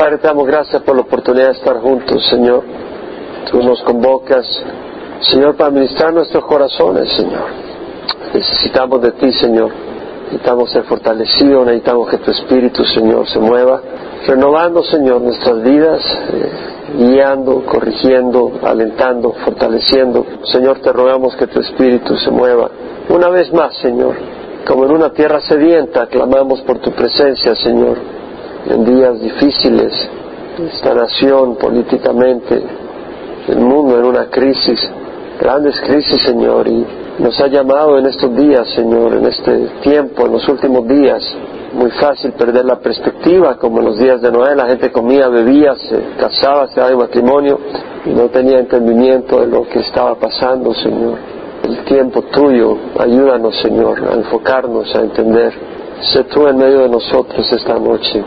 Padre, te damos gracias por la oportunidad de estar juntos, Señor. Tú nos convocas, Señor, para ministrar nuestros corazones, Señor. Necesitamos de ti, Señor. Necesitamos ser fortalecidos, necesitamos que tu Espíritu, Señor, se mueva, renovando, Señor, nuestras vidas, eh, guiando, corrigiendo, alentando, fortaleciendo. Señor, te rogamos que tu Espíritu se mueva. Una vez más, Señor, como en una tierra sedienta, clamamos por tu presencia, Señor, en días difíciles, esta nación políticamente, el mundo en una crisis, grandes crisis, Señor, y nos ha llamado en estos días, Señor, en este tiempo, en los últimos días. Muy fácil perder la perspectiva, como en los días de Noé, la gente comía, bebía, se casaba, se daba de matrimonio y no tenía entendimiento de lo que estaba pasando, Señor. El tiempo tuyo, ayúdanos, Señor, a enfocarnos, a entender. Sé tú en medio de nosotros esta noche.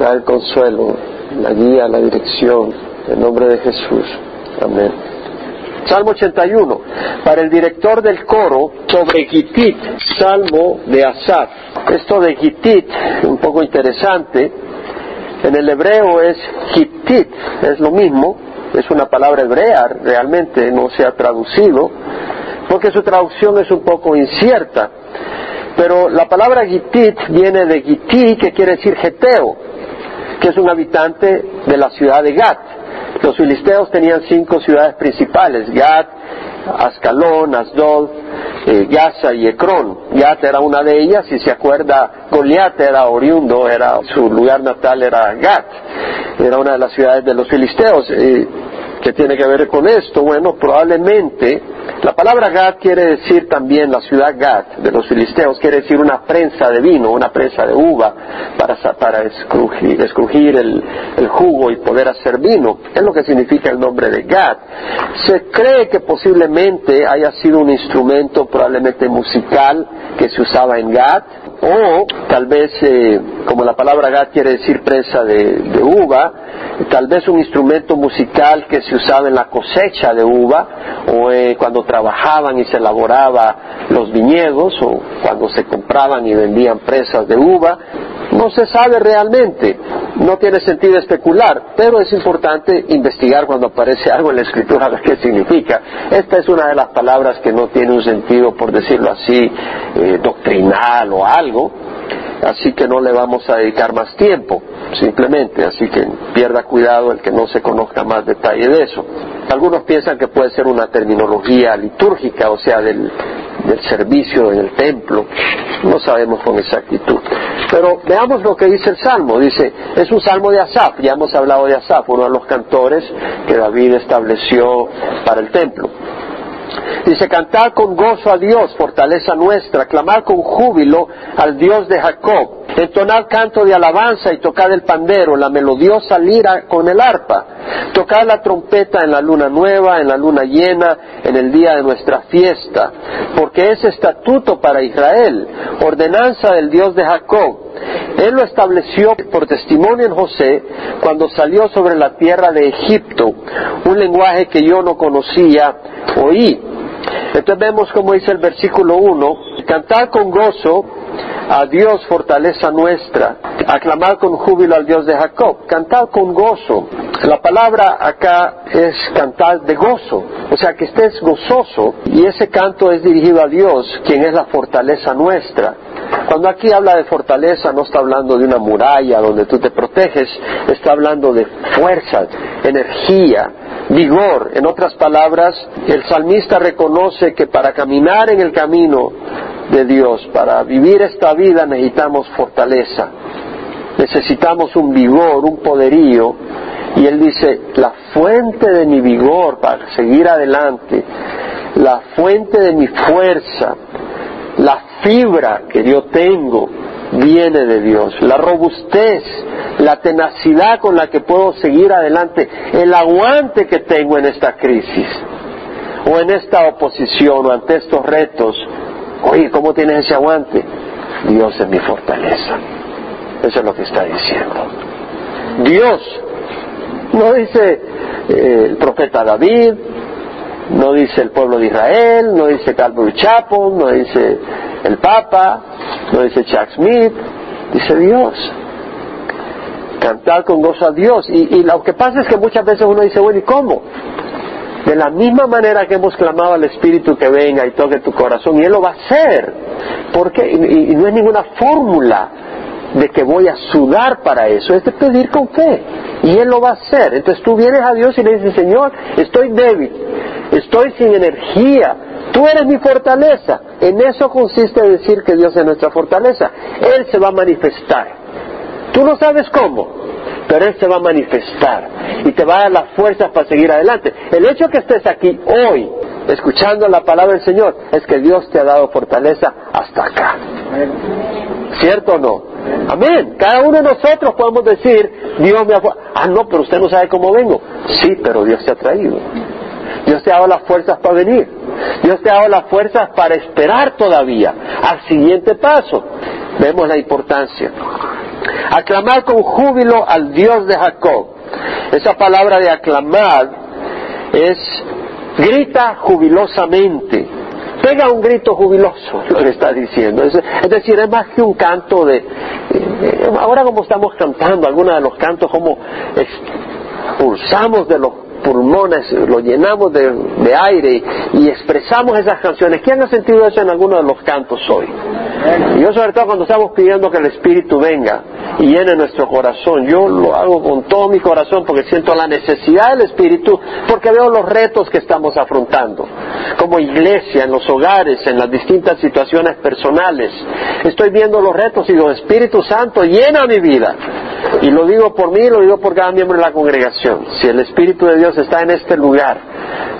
Trae el consuelo, la guía, la dirección. En nombre de Jesús. Amén. Salmo 81, para el director del coro sobre Gitit, Salmo de Asaf. Esto de Gitit, un poco interesante, en el hebreo es Gitit, es lo mismo, es una palabra hebrea, realmente no se ha traducido, porque su traducción es un poco incierta. Pero la palabra Gitit viene de Giti, que quiere decir Geteo, que es un habitante de la ciudad de Gat. Los filisteos tenían cinco ciudades principales, Gat, Ascalón, Asdod, eh, Gaza y Ecrón. Gat era una de ellas, si se acuerda, Goliat era oriundo, era, su lugar natal era Gat, era una de las ciudades de los filisteos. Eh, ¿Qué tiene que ver con esto? Bueno, probablemente la palabra Gad quiere decir también la ciudad Gad de los filisteos, quiere decir una prensa de vino, una prensa de uva para, para escrujir, el, el, jugo y poder hacer vino. Es lo que significa el nombre de Gad. Se cree que posiblemente haya sido un instrumento probablemente musical que se usaba en Gad o tal vez, eh, como la palabra Gad quiere decir prensa de, uva, tal vez un instrumento musical que se usaba en la cosecha de uva o eh, cuando trabajaban y se elaboraba los viñedos o cuando se compraban y vendían presas de uva. No se sabe realmente, no tiene sentido especular, pero es importante investigar cuando aparece algo en la escritura ver qué significa. Esta es una de las palabras que no tiene un sentido, por decirlo así, eh, doctrinal o algo, así que no le vamos a dedicar más tiempo, simplemente, así que pierda cuidado el que no se conozca más detalle de eso. Algunos piensan que puede ser una terminología litúrgica, o sea, del, servicio en el templo, no sabemos con exactitud. Pero veamos lo que dice el Salmo, dice, es un Salmo de Asaf, ya hemos hablado de Asaf, uno de los cantores que David estableció para el templo. Dice, cantar con gozo a Dios, fortaleza nuestra, clamar con júbilo al Dios de Jacob, entonar canto de alabanza y tocar el pandero, la melodiosa lira con el arpa, tocar la trompeta en la luna nueva, en la luna llena, en el día de nuestra fiesta, porque es estatuto para Israel, ordenanza del Dios de Jacob. Él lo estableció por testimonio en José cuando salió sobre la tierra de Egipto, un lenguaje que yo no conocía, oí. Entonces vemos como dice el versículo 1, cantar con gozo a Dios fortaleza nuestra, aclamar con júbilo al Dios de Jacob, cantar con gozo. La palabra acá es cantar de gozo, o sea que estés gozoso y ese canto es dirigido a Dios, quien es la fortaleza nuestra. Cuando aquí habla de fortaleza no está hablando de una muralla donde tú te proteges, está hablando de fuerza, energía, vigor. En otras palabras, el salmista reconoce que para caminar en el camino de Dios, para vivir esta vida necesitamos fortaleza, necesitamos un vigor, un poderío. Y él dice, la fuente de mi vigor para seguir adelante, la fuente de mi fuerza, la fibra que yo tengo viene de Dios. La robustez, la tenacidad con la que puedo seguir adelante, el aguante que tengo en esta crisis o en esta oposición o ante estos retos. Oye, ¿cómo tienes ese aguante? Dios es mi fortaleza. Eso es lo que está diciendo. Dios, no dice eh, el profeta David, no dice el pueblo de Israel, no dice Calvary Chapel, no dice el Papa, no dice Chuck Smith, dice Dios. cantar con gozo a Dios. Y, y lo que pasa es que muchas veces uno dice, bueno, ¿y cómo? De la misma manera que hemos clamado al Espíritu que venga y toque tu corazón, y Él lo va a hacer. porque y, no es ninguna fórmula de que voy a sudar para eso, es de pedir con fe. Y Él lo va a hacer. Entonces tú vienes a Dios y le dices, Señor, estoy débil, estoy sin energía, tú eres mi fortaleza. En eso consiste decir que Dios es nuestra fortaleza. Él se va a manifestar. Tú no sabes cómo, pero Él se va a manifestar y te va a dar las fuerzas para seguir adelante. El hecho que estés aquí hoy, escuchando la palabra del Señor, es que Dios te ha dado fortaleza hasta acá. ¿Cierto o no? Amén. Cada uno de nosotros podemos decir, Dios me ha... Ah, no, pero usted no sabe cómo vengo. Sí, pero Dios te ha traído. Dios te ha dado las fuerzas para venir. Dios te ha dado las fuerzas para esperar todavía al siguiente paso. Vemos la importancia. Aclamar con júbilo al Dios de Jacob. Esa palabra de aclamar es grita jubilosamente. Pega un grito jubiloso, lo que está diciendo. Es, decir, es más que un canto de... Eh, ahora como estamos cantando, algunos de los cantos como expulsamos de los pulmones, lo llenamos de, aire y, expresamos esas canciones. ¿Quién ha sentido eso en alguno de los cantos hoy? yo sobre todo cuando estamos pidiendo que el Espíritu venga y llene nuestro corazón, yo lo hago con todo mi corazón porque siento la necesidad del Espíritu, porque veo los retos que estamos afrontando, como iglesia, en los hogares, en las distintas situaciones personales. Estoy viendo los retos y digo, Espíritu Santo, llena mi vida. Y lo digo por mí, lo digo por cada miembro de la congregación. Si el Espíritu de Dios está en este lugar,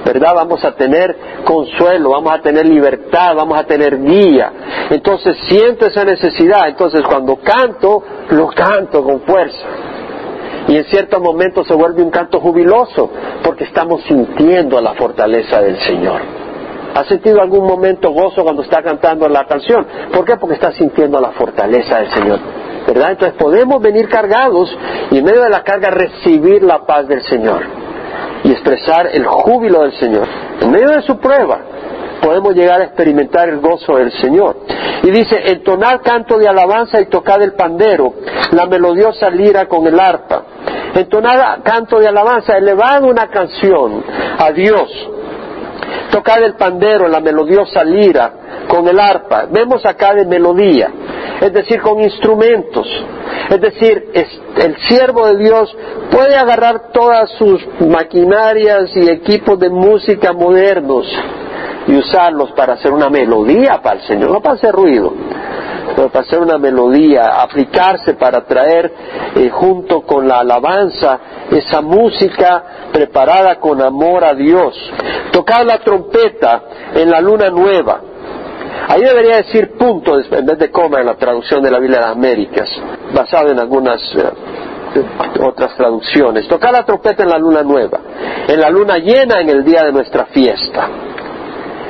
¿verdad? Vamos a tener consuelo, vamos a tener libertad, vamos a tener guía. Entonces siento esa necesidad. Entonces cuando canto, lo canto con fuerza. Y en ciertos momentos se vuelve un canto jubiloso porque estamos sintiendo la fortaleza del Señor. ¿Ha sentido algún momento gozo cuando está cantando la canción? ¿Por qué? Porque está sintiendo la fortaleza del Señor. ¿Verdad? Entonces podemos venir cargados y en medio de la carga recibir la paz del Señor y expresar el júbilo del Señor. En medio de su prueba podemos llegar a experimentar el gozo del Señor. Y dice, entonar canto de alabanza y tocar el pandero, la melodiosa lira con el arpa. Entonar canto de alabanza, elevar una canción a Dios. Tocar el pandero, la melodiosa lira con el arpa. Vemos acá de melodía, es decir, con instrumentos. Es decir, el siervo de Dios puede agarrar todas sus maquinarias y equipos de música modernos y usarlos para hacer una melodía para el Señor, no para hacer ruido, pero para hacer una melodía, aplicarse para traer eh, junto con la alabanza esa música preparada con amor a Dios. Tocar la trompeta en la luna nueva. Ahí debería decir punto en vez de coma en la traducción de la Biblia de las Américas, basado en algunas eh, otras traducciones. Tocar la trompeta en la luna nueva, en la luna llena en el día de nuestra fiesta.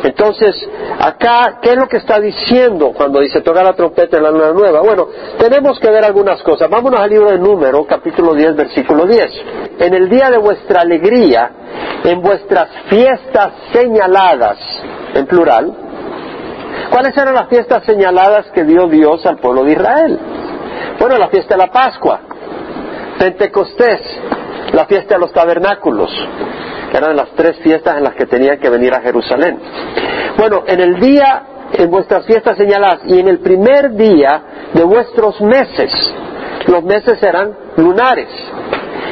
Entonces, acá, ¿qué es lo que está diciendo cuando dice tocar la trompeta en la luna nueva? Bueno, tenemos que ver algunas cosas. Vámonos al libro de Número, capítulo 10, versículo 10. En el día de vuestra alegría, en vuestras fiestas señaladas, en plural, ¿cuáles eran las fiestas señaladas que dio Dios al pueblo de Israel? Bueno, la fiesta de la Pascua, Pentecostés, la fiesta de los tabernáculos, que eran las tres fiestas en las que tenían que venir a Jerusalén. Bueno, en el día, en vuestras fiestas señaladas y en el primer día de vuestros meses, los meses eran lunares.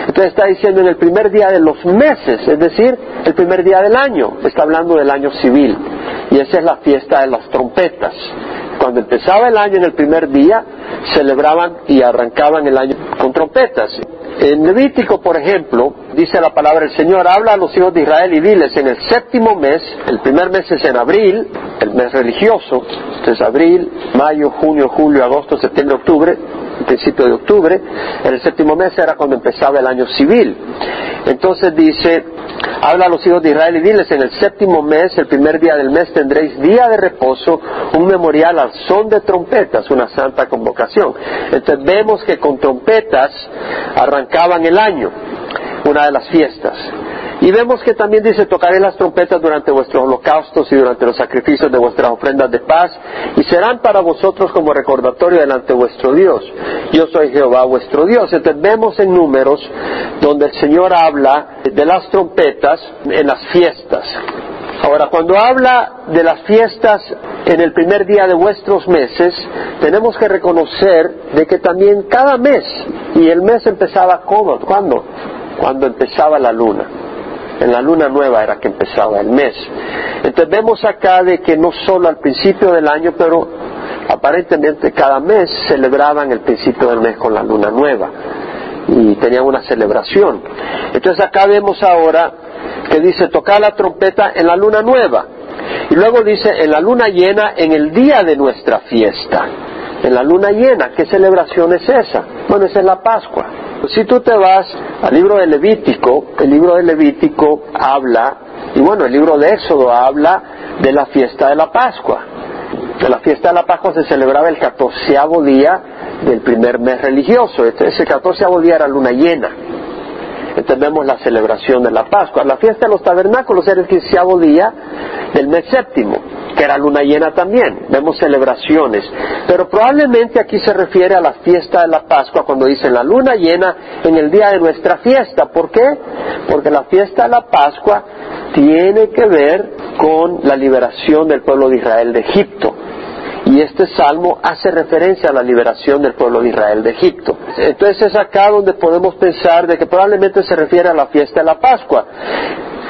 Entonces está diciendo en el primer día de los meses, es decir, el primer día del año, está hablando del año civil. Y esa es la fiesta de las trompetas. Cuando empezaba el año en el primer día, celebraban y arrancaban el año con trompetas. En Levítico, por ejemplo, dice la palabra del Señor, habla a los hijos de Israel y diles, en el séptimo mes, el primer mes es en abril, el mes religioso, entonces abril, mayo, junio, julio, agosto, septiembre, octubre, principio de octubre, en el séptimo mes era cuando empezaba el año civil. Entonces dice, habla a los hijos de Israel y diles, en el séptimo mes, el primer día del mes, tendréis día de reposo, un memorial al son de trompetas, una santa convocación. Entonces vemos que con trompetas arrancaban el año, una de las fiestas. Y vemos que también dice, tocaré las trompetas durante vuestros holocaustos y durante los sacrificios de vuestras ofrendas de paz, y serán para vosotros como recordatorio delante de vuestro Dios. Yo soy Jehová vuestro Dios. Entonces vemos en números donde el Señor habla de las trompetas en las fiestas. Ahora, cuando habla de las fiestas en el primer día de vuestros meses, tenemos que reconocer de que también cada mes, y el mes empezaba ¿cómo? ¿cuándo? Cuando empezaba la luna. En la luna nueva era que empezaba el mes. Entonces vemos acá de que no solo al principio del año, pero aparentemente cada mes celebraban el principio del mes con la luna nueva y tenían una celebración. Entonces acá vemos ahora que dice tocar la trompeta en la luna nueva. Y luego dice en la luna llena en el día de nuestra fiesta. En la luna llena, ¿qué celebración es esa? Bueno, esa es la Pascua. Si tú te vas al libro de Levítico, el libro de Levítico habla, y bueno, el libro de Éxodo habla de la fiesta de la Pascua. La fiesta de la Pascua se celebraba el catorceavo día del primer mes religioso. Este, ese catorceavo día era luna llena entendemos la celebración de la Pascua. La fiesta de los tabernáculos era el quinceavo día del mes séptimo, que era luna llena también. Vemos celebraciones. Pero probablemente aquí se refiere a la fiesta de la Pascua cuando dice la luna llena en el día de nuestra fiesta. ¿Por qué? Porque la fiesta de la Pascua tiene que ver con la liberación del pueblo de Israel de Egipto. Y este salmo hace referencia a la liberación del pueblo de Israel de Egipto. Entonces es acá donde podemos pensar de que probablemente se refiere a la fiesta de la Pascua.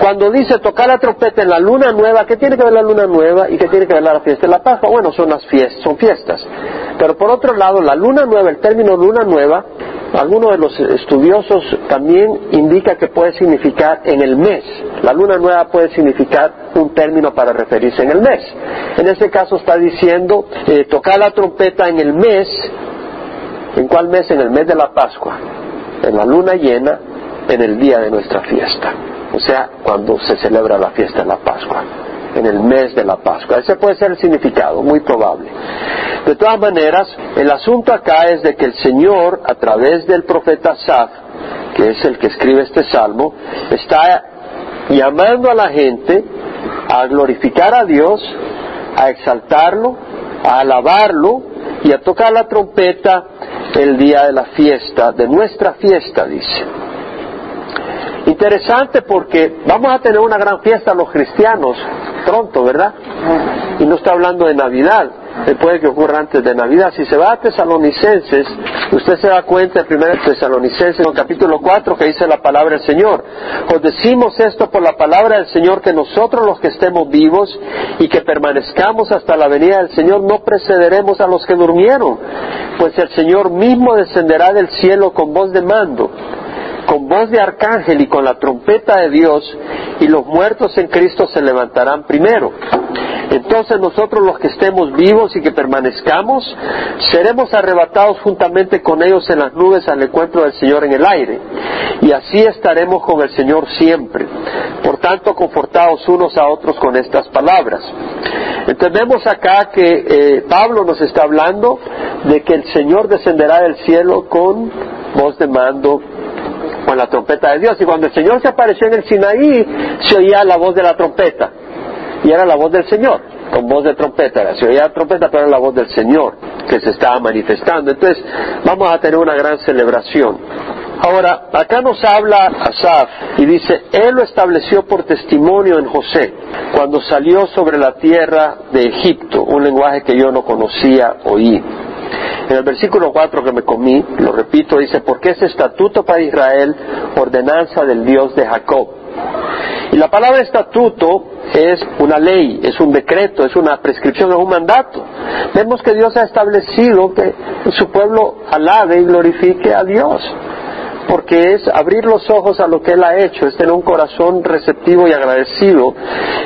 Cuando dice tocar la trompeta en la luna nueva, ¿qué tiene que ver la luna nueva y qué tiene que ver la fiesta de la Pascua? Bueno, son las fiestas, son fiestas. Pero por otro lado, la luna nueva, el término luna nueva, algunos de los estudiosos también indica que puede significar en el mes. La luna nueva puede significar un término para referirse en el mes. En este caso está diciendo eh, tocar la trompeta en el mes. ¿En cuál mes? En el mes de la Pascua. En la luna llena, en el día de nuestra fiesta. O sea, cuando se celebra la fiesta de la Pascua en el mes de la Pascua. Ese puede ser el significado, muy probable. De todas maneras, el asunto acá es de que el Señor, a través del profeta Saf, que es el que escribe este salmo, está llamando a la gente a glorificar a Dios, a exaltarlo, a alabarlo y a tocar la trompeta el día de la fiesta, de nuestra fiesta, dice. Interesante porque vamos a tener una gran fiesta los cristianos pronto, ¿verdad? Y no está hablando de Navidad, puede que ocurra antes de Navidad. Si se va a Tesalonicenses, usted se da cuenta en 1 Tesalonicenses, en el capítulo 4, que dice la palabra del Señor. Os decimos esto por la palabra del Señor, que nosotros los que estemos vivos y que permanezcamos hasta la venida del Señor, no precederemos a los que durmieron, pues el Señor mismo descenderá del cielo con voz de mando con voz de arcángel y con la trompeta de Dios, y los muertos en Cristo se levantarán primero. Entonces nosotros los que estemos vivos y que permanezcamos, seremos arrebatados juntamente con ellos en las nubes al encuentro del Señor en el aire. Y así estaremos con el Señor siempre. Por tanto, confortados unos a otros con estas palabras. Entendemos acá que eh, Pablo nos está hablando de que el Señor descenderá del cielo con voz de mando con la trompeta de Dios. Y cuando el Señor se apareció en el Sinaí, se oía la voz de la trompeta. Y era la voz del Señor, con voz de trompeta. Se oía trompeta, pero era la voz del Señor que se estaba manifestando. Entonces, vamos a tener una gran celebración. Ahora, acá nos habla Asaf y dice, Él lo estableció por testimonio en José, cuando salió sobre la tierra de Egipto, un lenguaje que yo no conocía, oí. En el versículo 4 que me comí, lo repito, dice, porque es estatuto para Israel, ordenanza del Dios de Jacob. Y la palabra estatuto es una ley, es un decreto, es una prescripción, es un mandato. Vemos que Dios ha establecido que su pueblo alabe y glorifique a Dios porque es abrir los ojos a lo que Él ha hecho, es tener un corazón receptivo y agradecido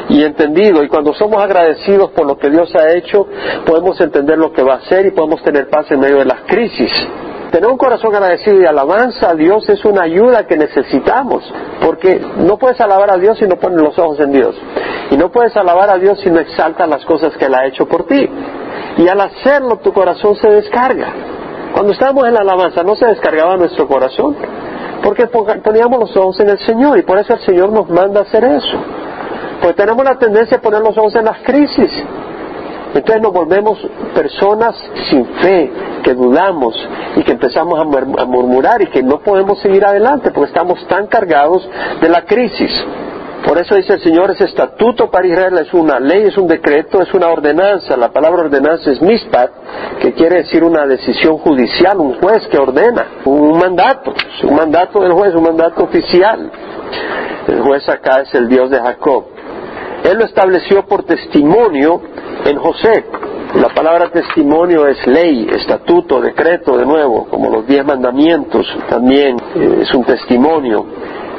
y entendido. Y cuando somos agradecidos por lo que Dios ha hecho, podemos entender lo que va a hacer y podemos tener paz en medio de las crisis. Tener un corazón agradecido y alabanza a Dios es una ayuda que necesitamos, porque no puedes alabar a Dios si no pones los ojos en Dios. Y no puedes alabar a Dios si no exaltas las cosas que Él ha hecho por ti. Y al hacerlo tu corazón se descarga. Cuando estábamos en la alabanza, ¿no se descargaba nuestro corazón? Porque poníamos los ojos en el Señor y por eso el Señor nos manda hacer eso. Pues tenemos la tendencia a poner los ojos en las crisis. Entonces nos volvemos personas sin fe, que dudamos y que empezamos a murmurar y que no podemos seguir adelante porque estamos tan cargados de la crisis. Por eso dice el Señor, ese estatuto para Israel es una ley, es un decreto, es una ordenanza. La palabra ordenanza es mispat, que quiere decir una decisión judicial, un juez que ordena, un mandato, un mandato del juez, un mandato oficial. El juez acá es el Dios de Jacob. Él lo estableció por testimonio en José. La palabra testimonio es ley, estatuto, decreto, de nuevo, como los diez mandamientos también eh, es un testimonio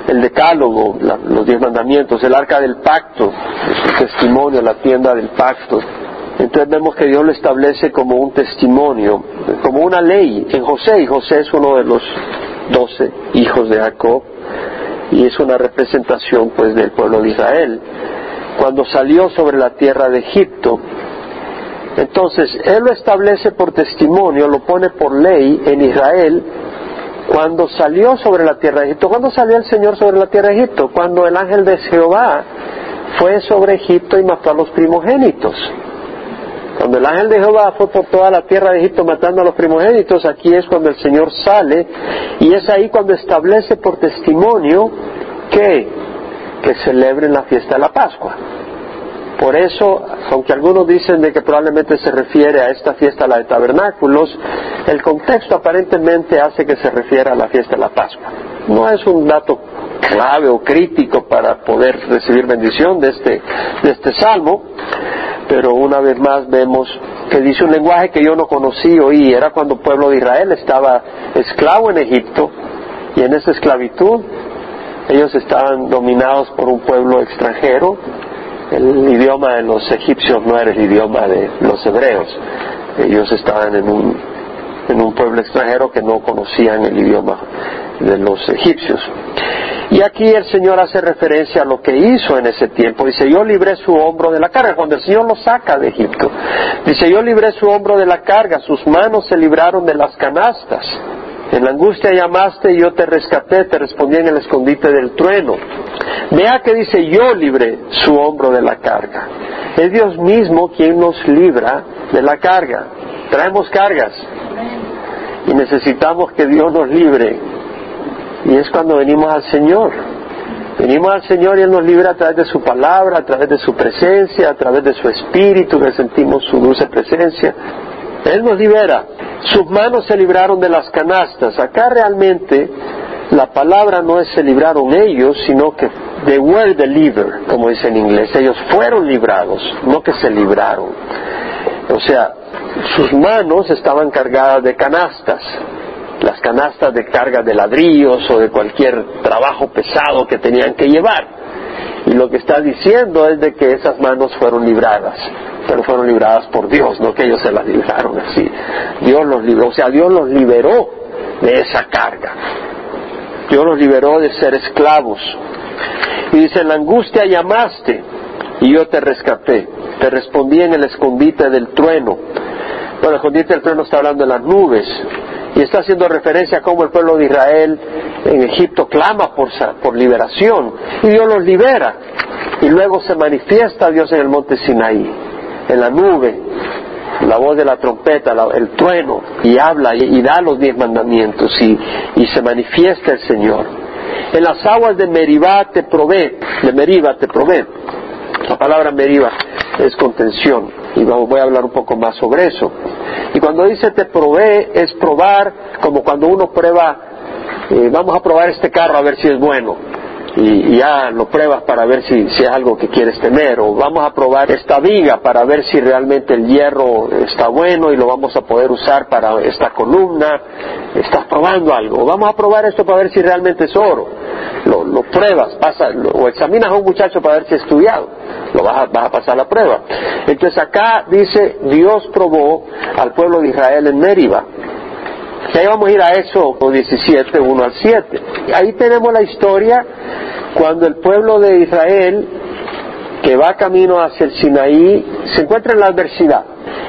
el decálogo, los diez mandamientos, el arca del pacto, es un testimonio, la tienda del pacto. Entonces vemos que Dios lo establece como un testimonio, como una ley en José, y José es uno de los doce hijos de Jacob, y es una representación pues del pueblo de Israel. Cuando salió sobre la tierra de Egipto, entonces Él lo establece por testimonio, lo pone por ley en Israel, cuando salió sobre la tierra de Egipto. ¿Cuándo salió el Señor sobre la tierra de Egipto? Cuando el ángel de Jehová fue sobre Egipto y mató a los primogénitos. Cuando el ángel de Jehová fue por toda la tierra de Egipto matando a los primogénitos, aquí es cuando el Señor sale y es ahí cuando establece por testimonio que, que celebren la fiesta de la Pascua. Por eso, aunque algunos dicen de que probablemente se refiere a esta fiesta, la de tabernáculos, el contexto aparentemente hace que se refiera a la fiesta de la Pascua. No es un dato clave o crítico para poder recibir bendición de este, de este salmo, pero una vez más vemos que dice un lenguaje que yo no conocí oí, era cuando el pueblo de Israel estaba esclavo en Egipto y en esa esclavitud ellos estaban dominados por un pueblo extranjero el idioma de los egipcios no era el idioma de los hebreos. Ellos estaban en un, en un pueblo extranjero que no conocían el idioma de los egipcios. Y aquí el Señor hace referencia a lo que hizo en ese tiempo. Dice, yo libré su hombro de la carga, cuando el Señor lo saca de Egipto. Dice, yo libré su hombro de la carga, sus manos se libraron de las canastas. En la angustia llamaste y yo te rescaté, te respondí en el escondite del trueno. Vea que dice yo libré su hombro de la carga. Es Dios mismo quien nos libra de la carga. Traemos cargas y necesitamos que Dios nos libre. Y es cuando venimos al Señor. Venimos al Señor y Él nos libra a través de su palabra, a través de su presencia, a través de su espíritu, que sentimos su dulce presencia. Él nos libera. Sus manos se libraron de las canastas. Acá realmente la palabra no es se libraron ellos, sino que they were delivered, como dice en inglés. Ellos fueron librados, no que se libraron. O sea, sus manos estaban cargadas de canastas, las canastas de carga de ladrillos o de cualquier trabajo pesado que tenían que llevar. Y lo que está diciendo es de que esas manos fueron libradas pero fueron libradas por Dios, no que ellos se las libraron así. Dios los libró, o sea, Dios los liberó de esa carga. Dios los liberó de ser esclavos. Y dice, en la angustia llamaste y yo te rescaté. Te respondí en el escondite del trueno. Bueno, el escondite del trueno está hablando de las nubes. Y está haciendo referencia a cómo el pueblo de Israel en Egipto clama por, por liberación. Y Dios los libera. Y luego se manifiesta Dios en el monte Sinaí en la nube, la voz de la trompeta, el trueno, y habla y, da los diez mandamientos y, se manifiesta el Señor. En las aguas de Meribá te probé, de Meriba te probé. La palabra Meriba es contención y voy a hablar un poco más sobre eso. Y cuando dice te probé es probar como cuando uno prueba, eh, vamos a probar este carro a ver si es bueno. Y, ya lo pruebas para ver si, si, es algo que quieres tener. O vamos a probar esta viga para ver si realmente el hierro está bueno y lo vamos a poder usar para esta columna, estás probando algo, vamos a probar esto para ver si realmente es oro, lo, lo pruebas, pasa, o examinas a un muchacho para ver si ha estudiado, lo vas a, vas a pasar la prueba. Entonces acá dice, Dios probó al pueblo de Israel en Mériba y ahí vamos a ir a eso 17, 1 al 7. Ahí tenemos la historia cuando el pueblo de Israel, que va camino hacia el Sinaí, se encuentra en la adversidad.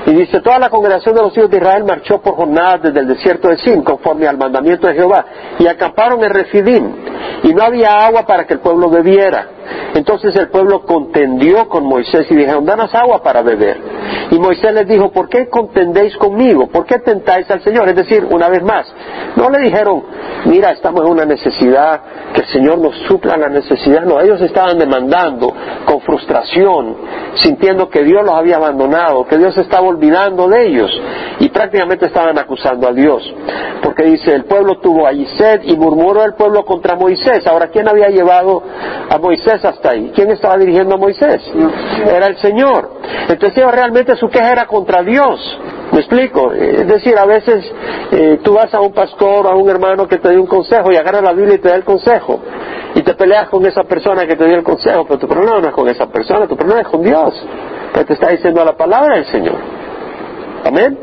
Y dice, toda la congregación de los hijos de Israel marchó por jornadas desde el desierto de Sin, conforme al mandamiento de Jehová, y acamparon en Refidim, y no había agua para que el pueblo bebiera. Entonces el pueblo contendió con Moisés y dijeron, danos agua para beber. Y Moisés les dijo, ¿por qué contendéis conmigo? ¿Por qué tentáis al Señor? Es decir, una vez más, no le dijeron, mira, estamos en una necesidad, que el Señor nos supla la necesidad. No, ellos estaban demandando con frustración, sintiendo que Dios los había abandonado, que Dios estaba olvidando de ellos. Y prácticamente estaban acusando a Dios. Porque dice, el pueblo tuvo allí sed y murmuró el pueblo contra Moisés. Ahora, ¿quién había llevado a Moisés hasta ahí? ¿Quién estaba dirigiendo a Moisés? Era el Señor. Entonces ellos realmente su queja era contra Dios. ¿Me explico? Es decir, a veces eh, tú vas a un pastor o a un hermano que te dio un consejo y agarra la Biblia y te da el consejo. Y te peleas con esa persona que te dio el consejo, pero tu problema no es con esa persona, tu problema es con Dios. Que te está diciendo la palabra del Señor. Amén.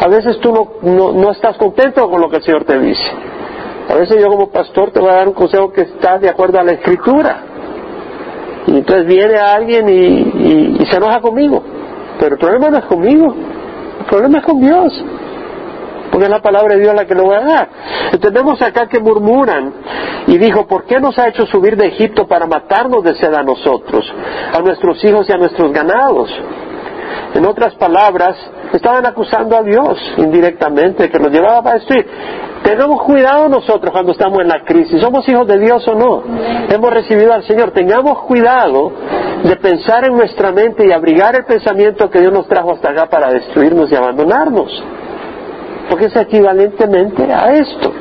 A veces tú no, no, estás contento con lo que el Señor te dice. A veces yo como pastor te voy a dar un consejo que está de acuerdo a la escritura. Y entonces viene alguien y se enoja conmigo. Pero el problema no es conmigo, el problema es con Dios. Porque es la palabra de Dios la que lo va a dar. Entendemos acá que murmuran y dijo, ¿por qué nos ha hecho subir de Egipto para matarnos de sed a nosotros, a nuestros hijos y a nuestros ganados? En otras palabras, estaban acusando a Dios indirectamente, que nos llevaba a destruir. Tengamos cuidado nosotros cuando estamos en la crisis. ¿Somos hijos de Dios o no? Hemos recibido al Señor. Tengamos cuidado de pensar en nuestra mente y abrigar el pensamiento que Dios nos trajo hasta acá para destruirnos y abandonarnos. Porque es equivalentemente a esto.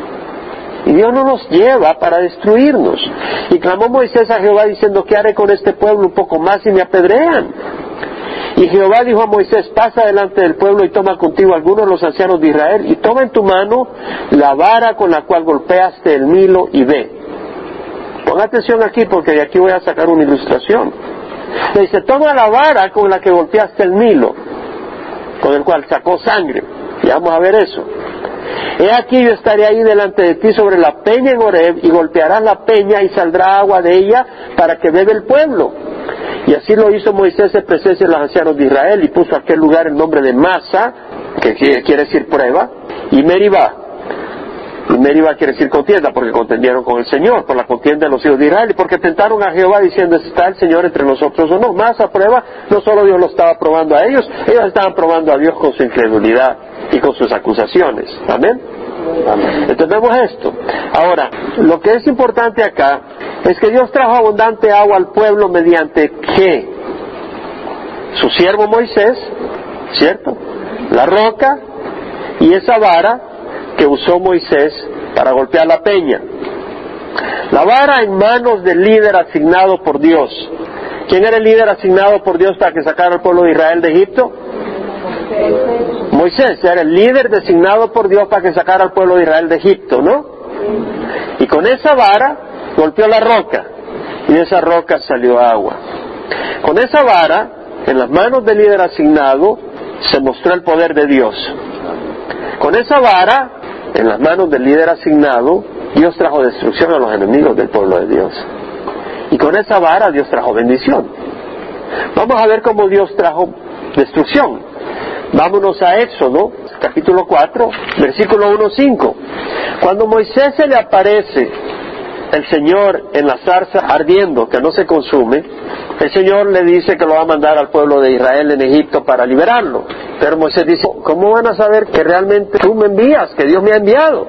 Y Dios no nos lleva para destruirnos. Y clamó Moisés a Jehová diciendo, ¿qué haré con este pueblo un poco más y me apedrean? Y Jehová dijo a Moisés, pasa delante del pueblo y toma contigo algunos de los ancianos de Israel y toma en tu mano la vara con la cual golpeaste el Nilo y ve. Ponga atención aquí porque de aquí voy a sacar una ilustración. Le dice, toma la vara con la que golpeaste el Nilo, con el cual sacó sangre. Y vamos a ver eso. He aquí yo estaré ahí delante de ti sobre la peña en Horeb y golpearás la peña y saldrá agua de ella para que bebe el pueblo. Y así lo hizo Moisés en presencia de los ancianos de Israel y puso aquel lugar el nombre de Masa, que quiere decir prueba, y Meribá. Y Meribá quiere decir contienda, porque contendieron con el Señor, por la contienda de los hijos de Israel, y porque tentaron a Jehová diciendo, ¿está el Señor entre nosotros o no? Masa prueba, no solo Dios lo estaba probando a ellos, ellos estaban probando a Dios con su incredulidad y con sus acusaciones. Amén. Entendemos esto. Ahora, lo que es importante acá es que Dios trajo abundante agua al pueblo mediante qué? Su siervo Moisés, ¿cierto? La roca y esa vara que usó Moisés para golpear la peña. La vara en manos del líder asignado por Dios. ¿Quién era el líder asignado por Dios para que sacara al pueblo de Israel de Egipto? Moisés era el líder designado por Dios para que sacara al pueblo de Israel de Egipto, ¿no? Y con esa vara golpeó la roca y de esa roca salió agua. Con esa vara, en las manos del líder asignado, se mostró el poder de Dios. Con esa vara, en las manos del líder asignado, Dios trajo destrucción a los enemigos del pueblo de Dios. Y con esa vara Dios trajo bendición. Vamos a ver cómo Dios trajo destrucción. Vámonos a Éxodo, capítulo 4, versículo 1-5. Cuando Moisés se le aparece el Señor en la zarza ardiendo, que no se consume, el Señor le dice que lo va a mandar al pueblo de Israel en Egipto para liberarlo. Pero Moisés dice, ¿cómo van a saber que realmente tú me envías, que Dios me ha enviado?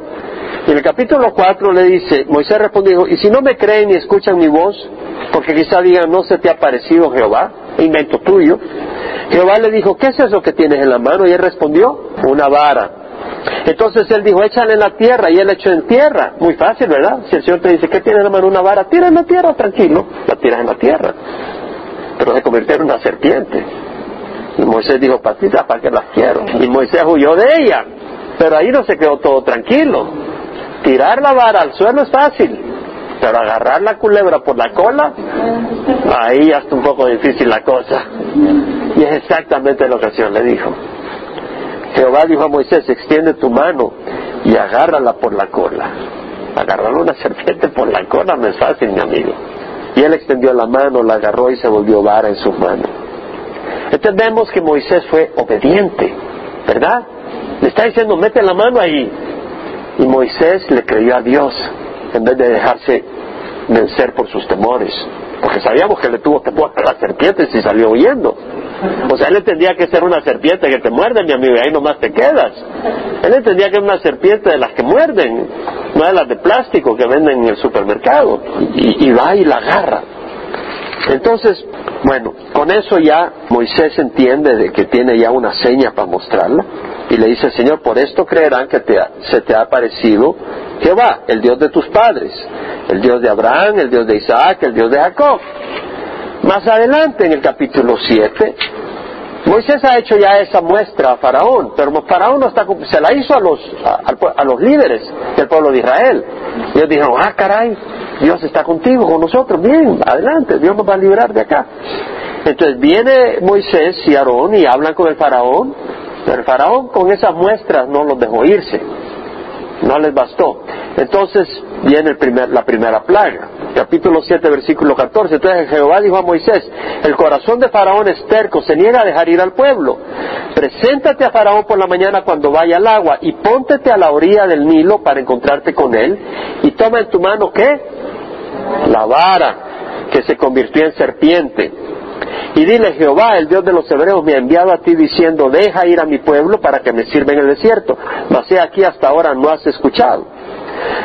Y en el capítulo 4 le dice, Moisés respondió, ¿y si no me creen ni escuchan mi voz? Porque quizá digan, no se te ha parecido Jehová, invento tuyo. Jehová le dijo, ¿qué es eso que tienes en la mano? Y él respondió, una vara. Entonces él dijo, échale en la tierra, y él echó en tierra. Muy fácil, ¿verdad? Si el Señor te dice, ¿qué tienes en la mano? Una vara, tira en la tierra, tranquilo. La tiras en la tierra. Pero se convirtió en una serpiente. Y Moisés dijo, patita, ¿para qué las quiero? Y Moisés huyó de ella. Pero ahí no se quedó todo tranquilo. Tirar la vara al suelo es fácil. Pero agarrar la culebra por la cola, ahí ya está un poco difícil la cosa. Y es exactamente lo que el Señor le dijo. Jehová dijo a Moisés, extiende tu mano y agárrala por la cola. Agarrar una serpiente por la cola no es fácil, mi amigo. Y él extendió la mano, la agarró y se volvió vara en sus manos. Entonces vemos que Moisés fue obediente, ¿verdad? Le está diciendo, mete la mano ahí. Y Moisés le creyó a Dios en vez de dejarse vencer por sus temores. Porque sabíamos que le tuvo temor a las serpientes y salió huyendo. O sea, él entendía que ser una serpiente que te muerde, mi amigo, y ahí nomás te quedas. Él entendía que es una serpiente de las que muerden, no de las de plástico que venden en el supermercado. Y, va y la agarra. Entonces, bueno, con eso ya Moisés entiende de que tiene ya una seña para mostrarla y le dice, Señor, por esto creerán que se te ha aparecido Jehová, el Dios de tus padres, el Dios de Abraham, el Dios de Isaac, el Dios de Jacob. Más adelante en el capítulo 7, Moisés ha hecho ya esa muestra a Faraón, pero Faraón no se la hizo a los, a, los líderes del pueblo de Israel. Ellos dijeron, ah, caray, Dios está contigo, con nosotros, bien, adelante, Dios nos va a librar de acá. Entonces viene Moisés y Aarón y hablan con el faraón, pero el faraón con esas muestras no los dejó irse no les bastó. Entonces viene el primer, la primera plaga, capítulo 7, versículo 14. Entonces Jehová dijo a Moisés, el corazón de Faraón es terco, se niega a dejar ir al pueblo. Preséntate a Faraón por la mañana cuando vaya al agua y póntete a la orilla del Nilo para encontrarte con él y toma en tu mano qué? La vara que se convirtió en serpiente y dile, Jehová, el Dios de los hebreos, me ha enviado a ti diciendo, deja ir a mi pueblo para que me sirva en el desierto. Mas he aquí hasta ahora no has escuchado.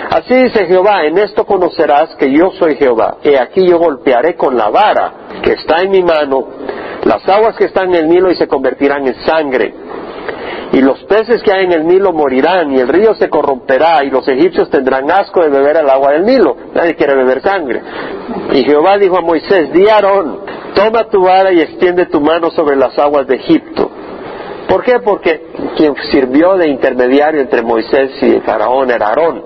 Así dice Jehová, en esto conocerás que yo soy Jehová. He aquí yo golpearé con la vara que está en mi mano las aguas que están en el Nilo y se convertirán en sangre. Y los peces que hay en el Nilo morirán y el río se corromperá y los egipcios tendrán asco de beber el agua del Nilo. Nadie quiere beber sangre. Y Jehová dijo a Moisés, di Aarón, toma tu vara y extiende tu mano sobre las aguas de Egipto. ¿Por qué? Porque quien sirvió de intermediario entre Moisés y Faraón era Aarón.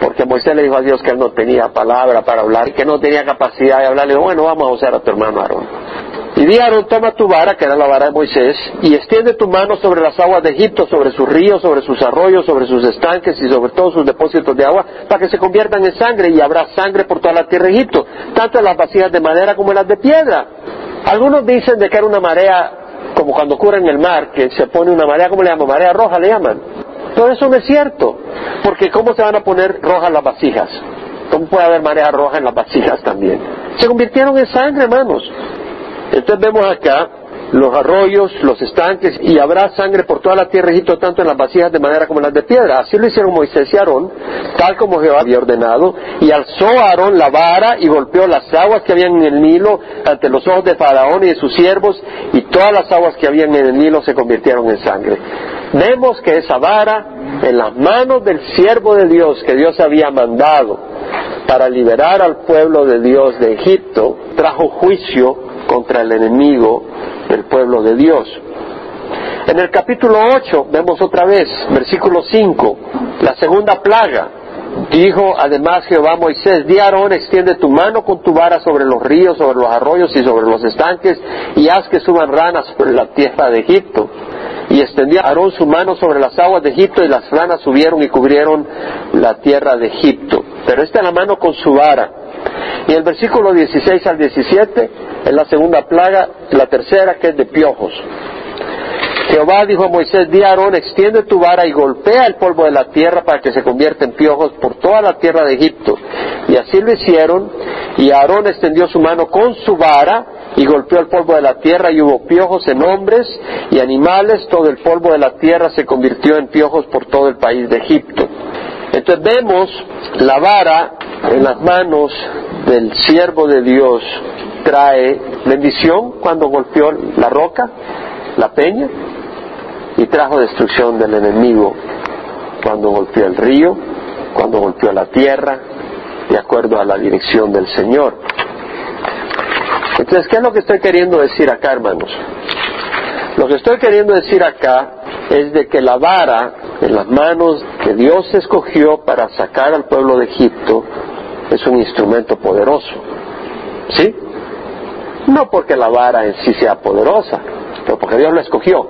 Porque Moisés le dijo a Dios que él no tenía palabra para hablar que no tenía capacidad de hablarle. Bueno, vamos a usar a tu hermano Aarón. Y di Aarón, toma tu vara, que era la vara de Moisés, y extiende tu mano sobre las aguas de Egipto, sobre sus ríos, sobre sus arroyos, sobre sus estanques y sobre todos sus depósitos de agua, para que se conviertan en sangre y habrá sangre por toda la tierra de Egipto, tanto en las vasijas de madera como en las de piedra. Algunos dicen de que era una marea como cuando ocurre en el mar, que se pone una marea, ¿cómo le llaman? Marea roja le llaman. Todo eso no es cierto, porque ¿cómo se van a poner rojas las vasijas? ¿Cómo puede haber marea roja en las vasijas también? Se convirtieron en sangre, hermanos. Entonces vemos acá los arroyos, los estanques, y habrá sangre por toda la tierra Egipto, tanto en las vasijas de madera como en las de piedra. Así lo hicieron Moisés y Aarón, tal como Jehová había ordenado, y alzó Aarón la vara y golpeó las aguas que habían en el Nilo ante los ojos de Faraón y de sus siervos, y todas las aguas que habían en el Nilo se convirtieron en sangre. Vemos que esa vara, en las manos del siervo de Dios que Dios había mandado para liberar al pueblo de Dios de Egipto, trajo juicio contra el enemigo del pueblo de Dios. En el capítulo 8 vemos otra vez, versículo 5, la segunda plaga. Dijo además Jehová a Moisés, di Aarón, extiende tu mano con tu vara sobre los ríos, sobre los arroyos y sobre los estanques, y haz que suban ranas por la tierra de Egipto. Y extendió Aarón su mano sobre las aguas de Egipto, y las ranas subieron y cubrieron la tierra de Egipto. Pero esta la mano con su vara. Y el versículo 16 al 17 es la segunda plaga, la tercera que es de piojos. Jehová dijo a Moisés, di a Aarón, extiende tu vara y golpea el polvo de la tierra para que se convierta en piojos por toda la tierra de Egipto. Y así lo hicieron, y Aarón extendió su mano con su vara y golpeó el polvo de la tierra y hubo piojos en hombres y animales, todo el polvo de la tierra se convirtió en piojos por todo el país de Egipto. Entonces vemos la vara en las manos del siervo de Dios trae bendición cuando golpeó la roca, la peña, y trajo destrucción del enemigo cuando golpeó el río, cuando golpeó la tierra, de acuerdo a la dirección del Señor. Entonces, ¿qué es lo que estoy queriendo decir acá, hermanos? Lo que estoy queriendo decir acá es de que la vara en las manos que Dios escogió para sacar al pueblo de Egipto es un instrumento poderoso. ¿Sí? No porque la vara en sí sea poderosa, pero porque Dios la escogió.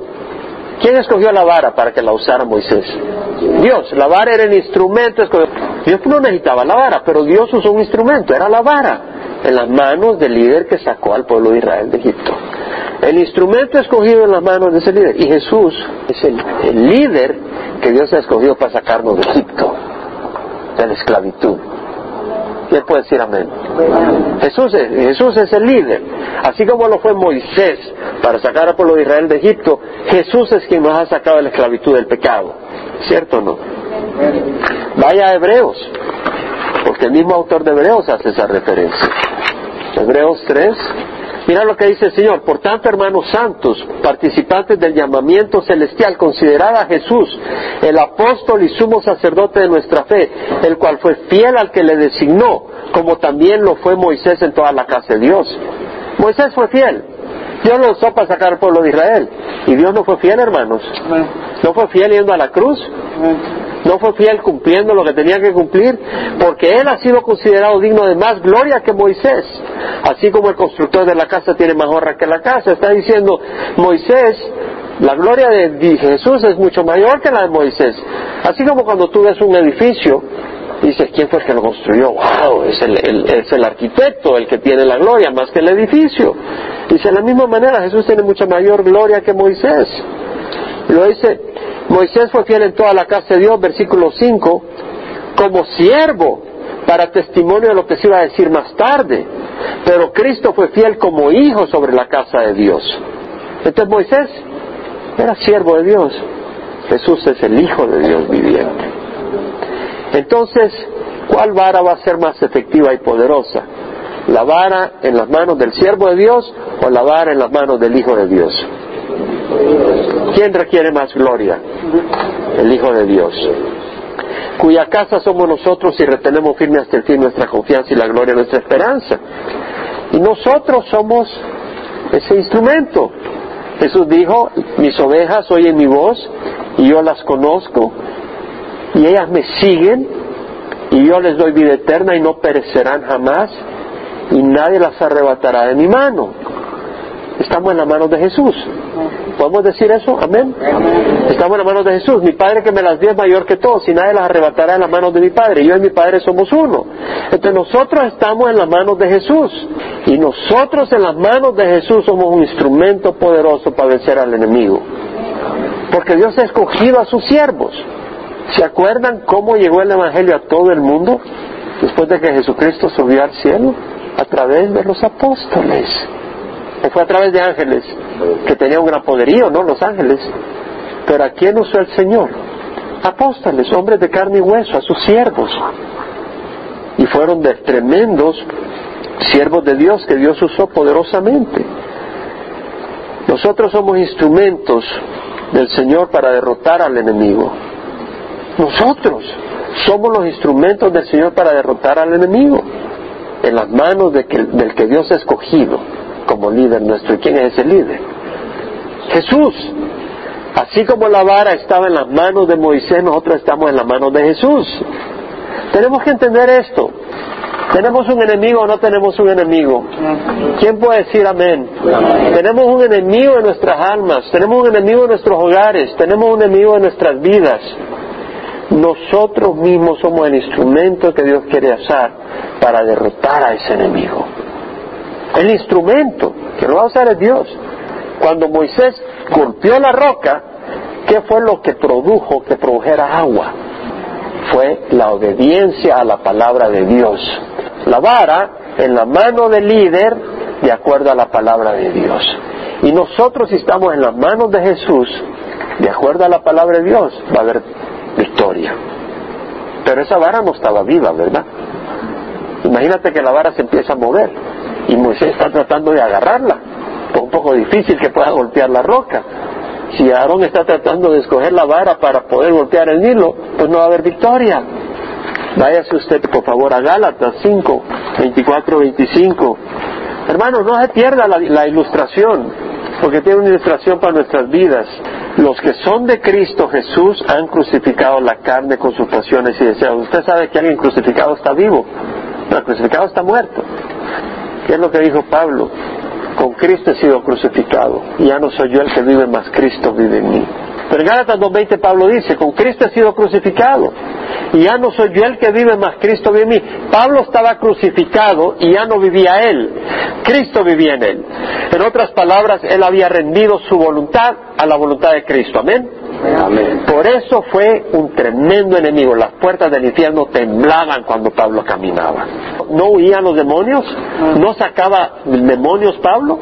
¿Quién escogió la vara para que la usara Moisés? Dios. La vara era el instrumento. Dios no necesitaba la vara, pero Dios usó un instrumento, era la vara, en las manos del líder que sacó al pueblo de Israel de Egipto. El instrumento escogido en las manos de ese líder. Y Jesús es el, líder que Dios ha escogido para sacarnos de Egipto, de la esclavitud. ¿Quién puede decir amén? Jesús es, Jesús es el líder. Así como lo fue Moisés para sacar al pueblo de Israel de Egipto, Jesús es quien nos ha sacado de la esclavitud del pecado. ¿Cierto o no? Vaya a Hebreos, porque el mismo autor de Hebreos hace esa referencia. Hebreos 3, Mira lo que dice el Señor. Por tanto, hermanos santos, participantes del llamamiento celestial, considerad a Jesús, el apóstol y sumo sacerdote de nuestra fe, el cual fue fiel al que le designó, como también lo fue Moisés en toda la casa de Dios. Moisés fue fiel. Dios lo usó para sacar al pueblo de Israel. Y Dios no fue fiel, hermanos. No fue fiel yendo a la cruz no fue fiel cumpliendo lo que tenía que cumplir, porque él ha sido considerado digno de más gloria que Moisés. Así como el constructor de la casa tiene más honra que la casa. Está diciendo Moisés, la gloria de Jesús es mucho mayor que la de Moisés. Así como cuando tú ves un edificio, dices, ¿quién fue el que lo construyó? ¡Wow! Es el, es el arquitecto el que tiene la gloria más que el edificio. Dice, de la misma manera, Jesús tiene mucha mayor gloria que Moisés. Lo dice, Moisés fue fiel en toda la casa de Dios, versículo 5, como siervo para testimonio de lo que se iba a decir más tarde. Pero Cristo fue fiel como hijo sobre la casa de Dios. Entonces Moisés era siervo de Dios. Jesús es el Hijo de Dios viviente. Entonces, ¿cuál vara va a ser más efectiva y poderosa? ¿La vara en las manos del siervo de Dios o la vara en las manos del Hijo de Dios? ¿Quién requiere más gloria? El Hijo de Dios, cuya casa somos nosotros y retenemos firme hasta el fin nuestra confianza y la gloria de nuestra esperanza. Y nosotros somos ese instrumento. Jesús dijo, mis ovejas oyen mi voz y yo las conozco y ellas me siguen y yo les doy vida eterna y no perecerán jamás y nadie las arrebatará de mi mano. Estamos en las manos de Jesús. ¿Podemos decir eso? Amén. Estamos en las manos de Jesús. Mi Padre que me las dio es mayor que todos y nadie las arrebatará en las manos de mi Padre. Yo y mi Padre somos uno. Entonces nosotros estamos en las manos de Jesús. Y nosotros en las manos de Jesús somos un instrumento poderoso para vencer al enemigo. Porque Dios ha escogido a sus siervos. ¿Se acuerdan cómo llegó el Evangelio a todo el mundo? Después de que Jesucristo subió al cielo. A través de los apóstoles o fue a través de ángeles, que tenía un gran poderío, ¿no? Los ángeles. Pero ¿a quién usó el Señor? Apóstoles, hombres de carne y hueso, a sus siervos. Y fueron de tremendos siervos de Dios que Dios usó poderosamente. Nosotros somos instrumentos del Señor para derrotar al enemigo. Nosotros somos los instrumentos del Señor para derrotar al enemigo en las manos del que Dios ha escogido como líder nuestro. ¿Y quién es ese líder? Jesús. Así como la vara estaba en las manos de Moisés, nosotros estamos en las manos de Jesús. Tenemos que entender esto. ¿Tenemos un enemigo o no tenemos un enemigo? ¿Quién puede decir amén? Tenemos un enemigo en nuestras almas, tenemos un enemigo en nuestros hogares, tenemos un enemigo en nuestras vidas. Nosotros mismos somos el instrumento que Dios quiere usar para derrotar a ese enemigo. El instrumento que lo va a usar es Dios. Cuando Moisés golpeó la roca, ¿qué fue lo que produjo que produjera agua? Fue la obediencia a la palabra de Dios. La vara en la mano del líder de acuerdo a la palabra de Dios. Y nosotros si estamos en las manos de Jesús, de acuerdo a la palabra de Dios, va a haber victoria. Pero esa vara no estaba viva, ¿verdad? Imagínate que la vara se empieza a mover y Moisés está tratando de agarrarla. Es un poco difícil que pueda golpear la roca. Si Aarón está tratando de escoger la vara para poder golpear el Nilo, pues no va a haber victoria. Váyase usted, por favor, a Gálatas 5, 24, 25. Hermanos, no se pierda la, ilustración, porque tiene una ilustración para nuestras vidas. Los que son de Cristo Jesús han crucificado la carne con sus pasiones y deseos. Usted sabe que alguien crucificado está vivo, no, el crucificado está muerto. ¿Qué es lo que dijo Pablo? Con Cristo he sido crucificado. Ya no soy yo el que vive, más Cristo vive en mí. Pero en Gálatas 2.20 Pablo dice, con Cristo he sido crucificado. y ya no soy yo el que vive, más Cristo vive en mí. Pablo estaba crucificado y ya no vivía él, Cristo vivía en él. En otras palabras, él había rendido su voluntad a la voluntad de Cristo. Amén. Amén. Por eso fue un tremendo enemigo. Las puertas del infierno temblaban cuando Pablo caminaba. ¿No huían los demonios? ¿No sacaba demonios Pablo?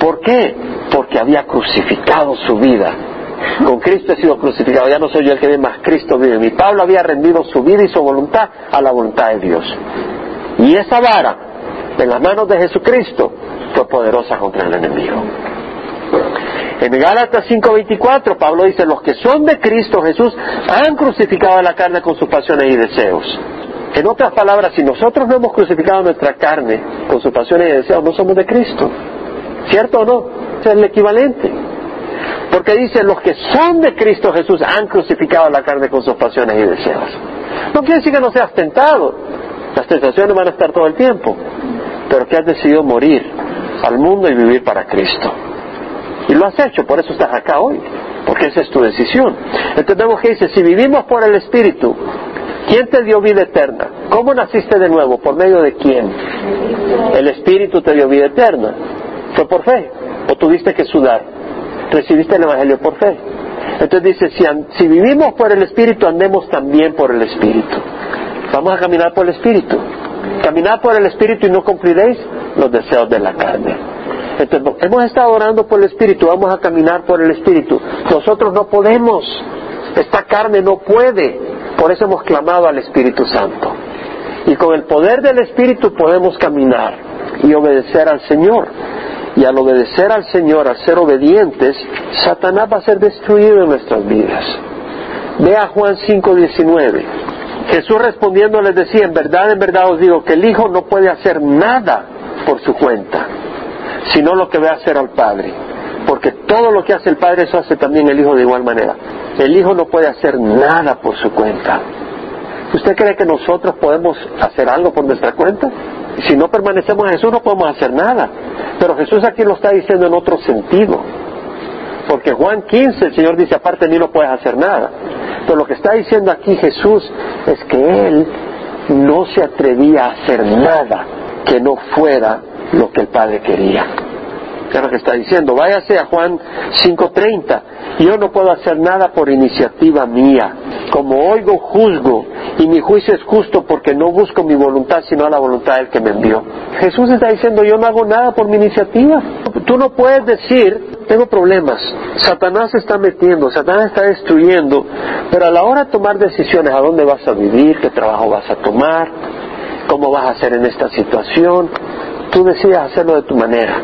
¿Por qué? Porque había crucificado su vida. Con Cristo he sido crucificado, ya no soy yo el que vive, más Cristo vive. Mi Pablo había rendido su vida y su voluntad a la voluntad de Dios. Y esa vara, en las manos de Jesucristo, fue poderosa contra el enemigo. En Gálatas 5:24 Pablo dice, los que son de Cristo Jesús han crucificado la carne con sus pasiones y deseos. En otras palabras, si nosotros no hemos crucificado nuestra carne con sus pasiones y deseos, no somos de Cristo. ¿Cierto o no? es el equivalente. Porque dice, los que son de Cristo Jesús han crucificado la carne con sus pasiones y deseos. No quiere decir que no seas tentado. Las tentaciones van a estar todo el tiempo. Pero que has decidido morir al mundo y vivir para Cristo. Y lo has hecho, por eso estás acá hoy. Porque esa es tu decisión. Entendemos que dice, si vivimos por el Espíritu, ¿quién te dio vida eterna? ¿Cómo naciste de nuevo? ¿Por medio de quién? El Espíritu te dio vida eterna. ¿Fue por fe? ¿O tuviste que sudar? Recibiste el Evangelio por fe. Entonces dice, si, si vivimos por el Espíritu, andemos también por el Espíritu. Vamos a caminar por el Espíritu. Caminar por el Espíritu y no cumpliréis los deseos de la carne. Entonces, hemos estado orando por el Espíritu, vamos a caminar por el Espíritu. Nosotros no podemos, esta carne no puede, por eso hemos clamado al Espíritu Santo. Y con el poder del Espíritu podemos caminar y obedecer al Señor. Y al obedecer al Señor, al ser obedientes, Satanás va a ser destruido en nuestras vidas. Vea Juan 5:19. Jesús respondiendo les decía, en verdad, en verdad os digo que el Hijo no puede hacer nada por su cuenta, sino lo que ve hacer al Padre. Porque todo lo que hace el Padre, eso hace también el Hijo de igual manera. El Hijo no puede hacer nada por su cuenta. ¿Usted cree que nosotros podemos hacer algo por nuestra cuenta? Si no permanecemos en Jesús no podemos hacer nada. Pero Jesús aquí lo está diciendo en otro sentido. Porque Juan 15 el Señor dice, aparte mí no puedes hacer nada. Pero lo que está diciendo aquí Jesús es que Él no se atrevía a hacer nada que no fuera lo que el Padre quería. ¿Qué es lo que está diciendo? Váyase a Juan 5.30. Yo no puedo hacer nada por iniciativa mía. Como oigo, juzgo. Y mi juicio es justo porque no busco mi voluntad, sino la voluntad del que me envió. Jesús está diciendo, yo no hago nada por mi iniciativa. Tú no puedes decir, tengo problemas. Satanás se está metiendo, Satanás está destruyendo. Pero a la hora de tomar decisiones, ¿a dónde vas a vivir? ¿Qué trabajo vas a tomar? ¿Cómo vas a hacer en esta situación? Tú decides hacerlo de tu manera.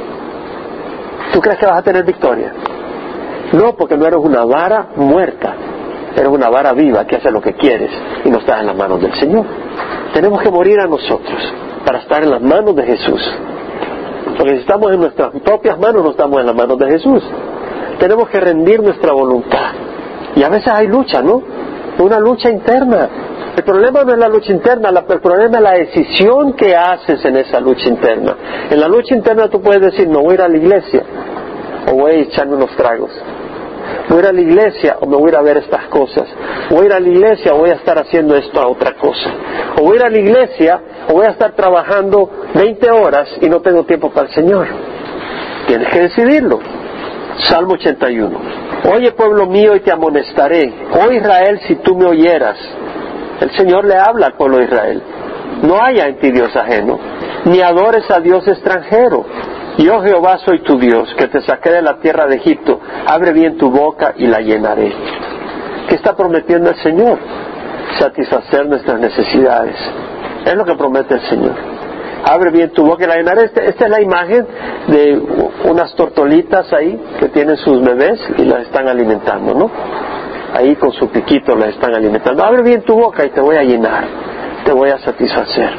¿Tú crees que vas a tener victoria? No, porque no eres una vara muerta, eres una vara viva que hace lo que quieres y no estás en las manos del Señor. Tenemos que morir a nosotros para estar en las manos de Jesús. Porque si estamos en nuestras propias manos, no estamos en las manos de Jesús. Tenemos que rendir nuestra voluntad. Y a veces hay lucha, ¿no? Una lucha interna. El problema no es la lucha interna, el problema es la decisión que haces en esa lucha interna. En la lucha interna tú puedes decir, no voy a ir a la iglesia, o voy a echarme unos tragos. Voy a ir a la iglesia o me voy a ir a ver estas cosas. Voy a ir a la iglesia o voy a estar haciendo esto a otra cosa. O voy a ir a la iglesia o voy a estar trabajando 20 horas y no tengo tiempo para el Señor. Tienes que decidirlo. Salmo 81. Oye pueblo mío y te amonestaré. Oh Israel, si tú me oyeras. El Señor le habla al pueblo de Israel. No haya en ti Dios ajeno, ni adores a Dios extranjero. Yo Jehová soy tu Dios, que te saqué de la tierra de Egipto. Abre bien tu boca y la llenaré. ¿Qué está prometiendo el Señor? Satisfacer nuestras necesidades. Es lo que promete el Señor. Abre bien tu boca y la llenaré. Este, esta es la imagen de unas tortolitas ahí que tienen sus bebés y las están alimentando, ¿no? ahí con su piquito la están alimentando. Abre bien tu boca y te voy a llenar, te voy a satisfacer.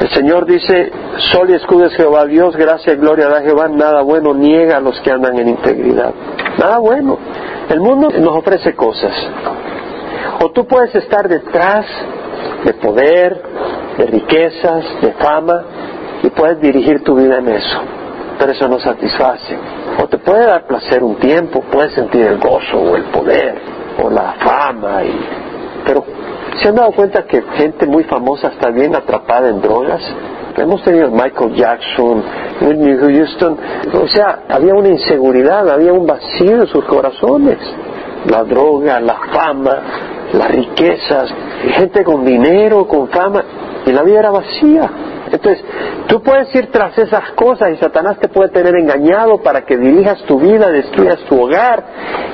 El Señor dice, sol y escudo es Jehová Dios, gracia y gloria da Jehová, nada bueno niega a los que andan en integridad. Nada bueno. El mundo nos ofrece cosas. O tú puedes estar detrás de poder, de riquezas, de fama, y puedes dirigir tu vida en eso. Pero eso no satisface. O te puede dar placer un tiempo, puedes sentir el gozo o el poder, o la fama y Pero ¿se han dado cuenta que gente muy famosa está bien atrapada en drogas? Hemos tenido Michael Jackson, Whitney Houston, o sea, había una inseguridad, había un vacío en sus corazones. La droga, la fama, las riquezas, gente con dinero, con fama, y la vida era vacía. Entonces, tú puedes ir tras esas cosas y Satanás te puede tener engañado para que dirijas tu vida, destruyas tu hogar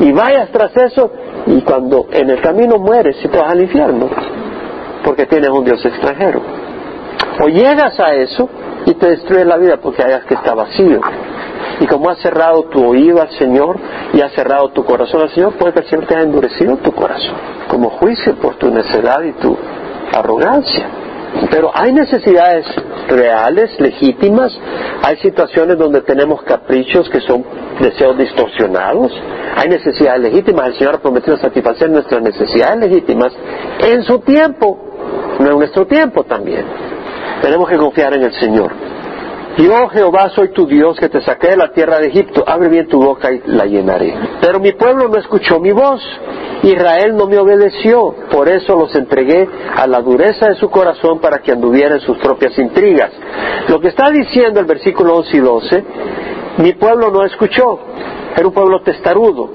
y vayas tras eso y cuando en el camino mueres y te vas al infierno porque tienes un Dios extranjero. O llegas a eso y te destruye la vida porque hayas que está vacío. Y como has cerrado tu oído al Señor y has cerrado tu corazón al Señor, puede que el Señor te haya endurecido tu corazón como juicio por tu necedad y tu arrogancia. Pero hay necesidades reales, legítimas, hay situaciones donde tenemos caprichos que son deseos distorsionados, hay necesidades legítimas, el Señor ha prometido satisfacer nuestras necesidades legítimas en su tiempo, no en nuestro tiempo también. Tenemos que confiar en el Señor. Yo Jehová soy tu Dios que te saqué de la tierra de Egipto, abre bien tu boca y la llenaré. Pero mi pueblo no escuchó mi voz, Israel no me obedeció, por eso los entregué a la dureza de su corazón para que anduvieran sus propias intrigas. Lo que está diciendo el versículo 11 y 12, mi pueblo no escuchó, era un pueblo testarudo.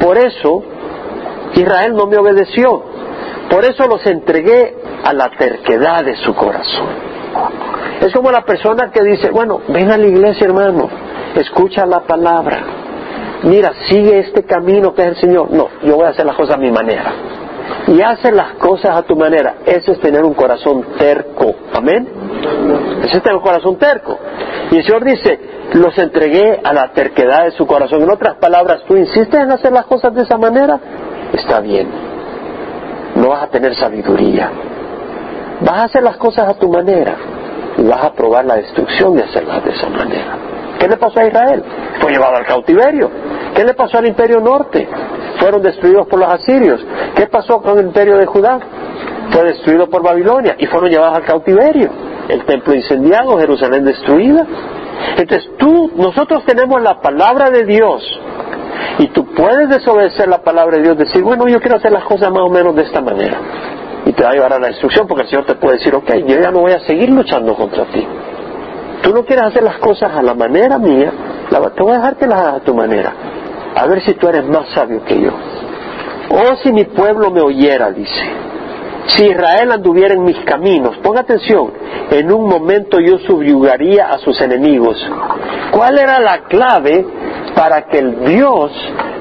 Por eso Israel no me obedeció, por eso los entregué a la terquedad de su corazón. Es como la persona que dice, bueno, ven a la iglesia hermano, escucha la palabra, mira, sigue este camino que es el Señor. No, yo voy a hacer las cosas a mi manera. Y hacer las cosas a tu manera, eso es tener un corazón terco. Amén. Eso es tener un corazón terco. Y el Señor dice, los entregué a la terquedad de su corazón. En otras palabras, tú insistes en hacer las cosas de esa manera, está bien. No vas a tener sabiduría. Vas a hacer las cosas a tu manera y vas a probar la destrucción de hacerlas de esa manera. ¿Qué le pasó a Israel? Fue llevado al cautiverio. ¿Qué le pasó al imperio norte? Fueron destruidos por los asirios. ¿Qué pasó con el imperio de Judá? Fue destruido por Babilonia y fueron llevados al cautiverio. El templo incendiado, Jerusalén destruida. Entonces tú, nosotros tenemos la palabra de Dios y tú puedes desobedecer la palabra de Dios, decir, bueno, yo quiero hacer las cosas más o menos de esta manera. Y te va a llevar a la destrucción porque el Señor te puede decir, ok, yo ya no voy a seguir luchando contra ti. Tú no quieres hacer las cosas a la manera mía, te voy a dejar que las hagas a tu manera. A ver si tú eres más sabio que yo. Oh, si mi pueblo me oyera, dice. Si Israel anduviera en mis caminos, ponga atención, en un momento yo subyugaría a sus enemigos. ¿Cuál era la clave para que el Dios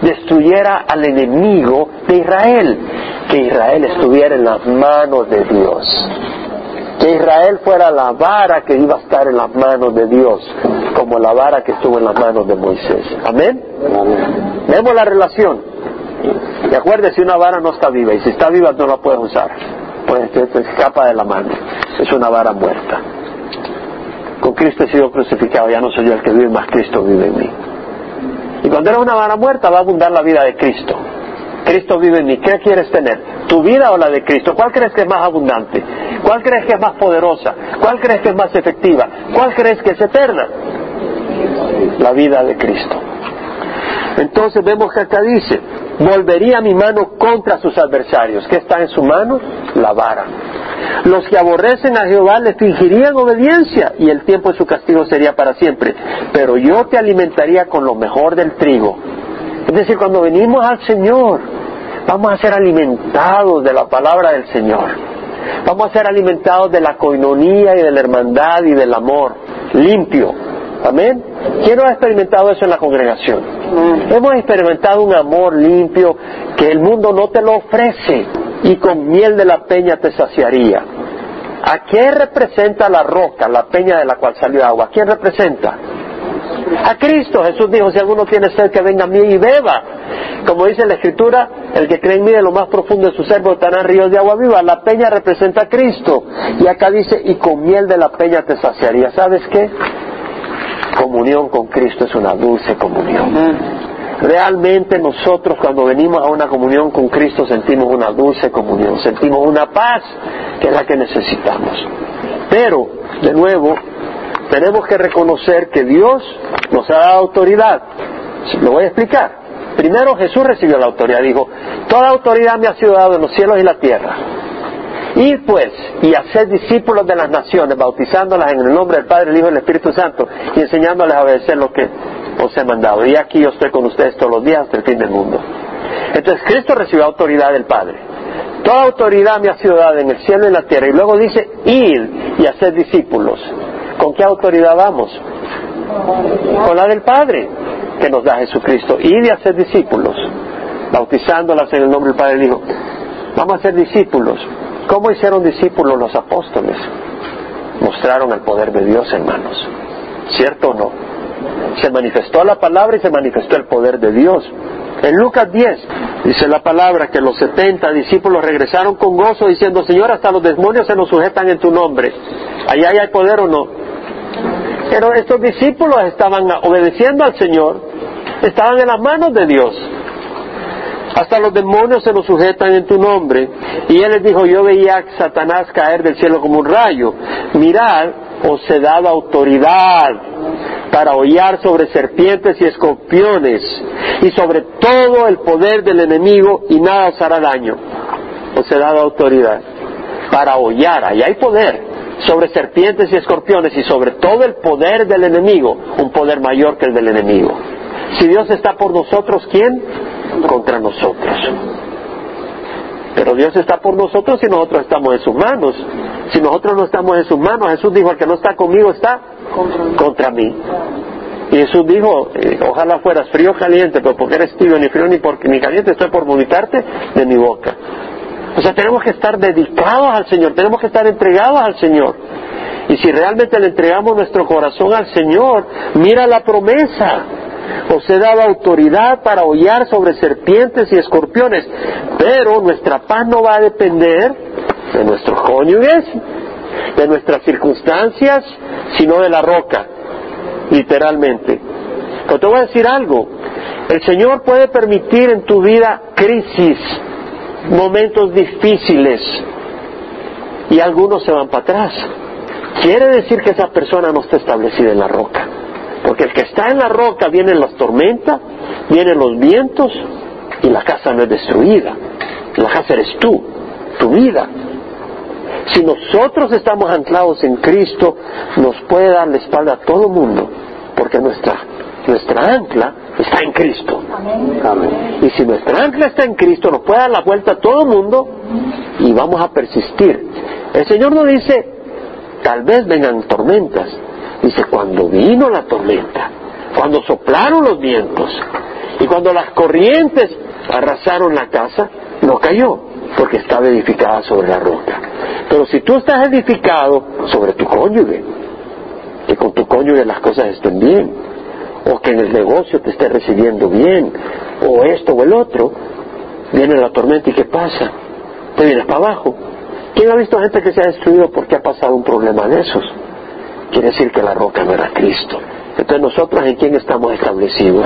destruyera al enemigo de Israel? Que Israel estuviera en las manos de Dios que Israel fuera la vara que iba a estar en las manos de Dios, como la vara que estuvo en las manos de Moisés. Amén. Vemos la relación. Y acuérdese, una vara no está viva, y si está viva no la puedes usar, pues se escapa de la mano. Es una vara muerta. Con Cristo he sido crucificado, ya no soy yo el que vive, más Cristo vive en mí. Y cuando eres una vara muerta va a abundar la vida de Cristo. Cristo vive en mí. ¿Qué quieres tener? ¿Tu vida o la de Cristo? ¿Cuál crees que es más abundante? ¿Cuál crees que es más poderosa? ¿Cuál crees que es más efectiva? ¿Cuál crees que es eterna? La vida de Cristo. Entonces vemos que acá dice, volvería mi mano contra sus adversarios. ¿Qué está en su mano? La vara. Los que aborrecen a Jehová le fingirían obediencia y el tiempo de su castigo sería para siempre. Pero yo te alimentaría con lo mejor del trigo es decir, cuando venimos al Señor, vamos a ser alimentados de la palabra del Señor. Vamos a ser alimentados de la coinonía y de la hermandad y del amor limpio. Amén. ¿Quién no ha experimentado eso en la congregación? Hemos experimentado un amor limpio que el mundo no te lo ofrece y con miel de la peña te saciaría. ¿A qué representa la roca, la peña de la cual salió agua? ¿A quién representa? a Cristo. Jesús dijo, si alguno tiene sed, que venga a mí y beba. Como dice la Escritura, el que cree en mí de lo más profundo de su ser estarán ríos de agua viva. La peña representa a Cristo. Y acá dice, y con miel de la peña te saciaría. ¿Sabes qué? Comunión con Cristo es una dulce comunión. Realmente nosotros cuando venimos a una comunión con Cristo sentimos una dulce comunión, sentimos una paz que es la que necesitamos. Pero, de nuevo, tenemos que reconocer que Dios nos ha dado autoridad. Lo voy a explicar. Primero Jesús recibió la autoridad, dijo, toda autoridad me ha sido dada en los cielos y la tierra. Ir pues y hacer discípulos de las naciones, bautizándolas en el nombre del Padre, el Hijo y el Espíritu Santo y enseñándoles a obedecer lo que os he mandado. Y aquí yo estoy con ustedes todos los días hasta el fin del mundo. Entonces Cristo recibió autoridad del Padre. Toda autoridad me ha sido dada en el cielo y en la tierra. Y luego dice, ir y hacer discípulos. ¿Con qué autoridad vamos? Con la del Padre que nos da Jesucristo. Ir y hacer discípulos, bautizándolas en el nombre del Padre y Hijo. Vamos a ser discípulos. ¿Cómo hicieron discípulos los apóstoles? Mostraron el poder de Dios, hermanos. ¿Cierto o no? Se manifestó la palabra y se manifestó el poder de Dios. En Lucas 10 dice la palabra que los 70 discípulos regresaron con gozo diciendo, Señor, hasta los demonios se nos sujetan en tu nombre. ¿Allá hay poder o no? Pero estos discípulos estaban obedeciendo al Señor, estaban en las manos de Dios. Hasta los demonios se nos sujetan en tu nombre. Y él les dijo, yo veía a Satanás caer del cielo como un rayo. Mirad, os he dado autoridad para hollar sobre serpientes y escorpiones y sobre todo el poder del enemigo y nada os hará daño. Os he dado autoridad para hollar, ahí hay poder, sobre serpientes y escorpiones y sobre todo el poder del enemigo, un poder mayor que el del enemigo. Si Dios está por nosotros, ¿quién? Contra nosotros. Pero Dios está por nosotros si nosotros estamos en sus manos. Si nosotros no estamos en sus manos, Jesús dijo, el que no está conmigo está contra mí. Y Jesús dijo, eh, ojalá fueras frío o caliente, pero porque eres tibio, ni frío ni, ni caliente, estoy por vomitarte de mi boca. O sea, tenemos que estar dedicados al Señor, tenemos que estar entregados al Señor. Y si realmente le entregamos nuestro corazón al Señor, mira la promesa. Os he dado autoridad para hollar sobre serpientes y escorpiones, pero nuestra paz no va a depender de nuestros cónyuges, de nuestras circunstancias, sino de la roca, literalmente. Pero te voy a decir algo, el Señor puede permitir en tu vida crisis, momentos difíciles y algunos se van para atrás. Quiere decir que esa persona no está establecida en la roca. Porque el que está en la roca vienen las tormentas, vienen los vientos y la casa no es destruida. La casa eres tú, tu vida. Si nosotros estamos anclados en Cristo, nos puede dar la espalda a todo mundo, porque nuestra, nuestra ancla está en Cristo. Y si nuestra ancla está en Cristo, nos puede dar la vuelta a todo el mundo y vamos a persistir. El Señor nos dice, tal vez vengan tormentas. Dice, cuando vino la tormenta, cuando soplaron los vientos y cuando las corrientes arrasaron la casa, no cayó, porque estaba edificada sobre la roca. Pero si tú estás edificado sobre tu cónyuge, que con tu cónyuge las cosas estén bien, o que en el negocio te esté recibiendo bien, o esto o el otro, viene la tormenta y ¿qué pasa? Te vienes para abajo. ¿Quién ha visto gente que se ha destruido porque ha pasado un problema de esos? Quiere decir que la roca no era Cristo. Entonces nosotros en quién estamos establecidos?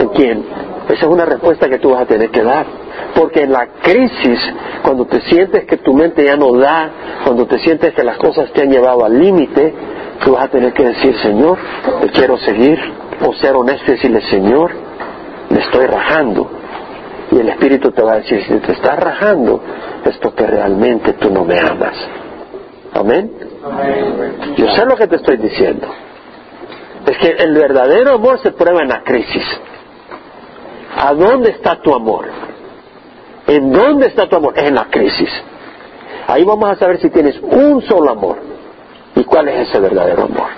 ¿En quién? Esa es una respuesta que tú vas a tener que dar. Porque en la crisis, cuando te sientes que tu mente ya no da, cuando te sientes que las cosas te han llevado al límite, tú vas a tener que decir, Señor, te quiero seguir, o ser honesto y decirle, Señor, me estoy rajando. Y el Espíritu te va a decir, si te estás rajando, es porque realmente tú no me amas. Amén. Yo sé lo que te estoy diciendo. Es que el verdadero amor se prueba en la crisis. ¿A dónde está tu amor? ¿En dónde está tu amor? en la crisis. Ahí vamos a saber si tienes un solo amor. ¿Y cuál es ese verdadero amor?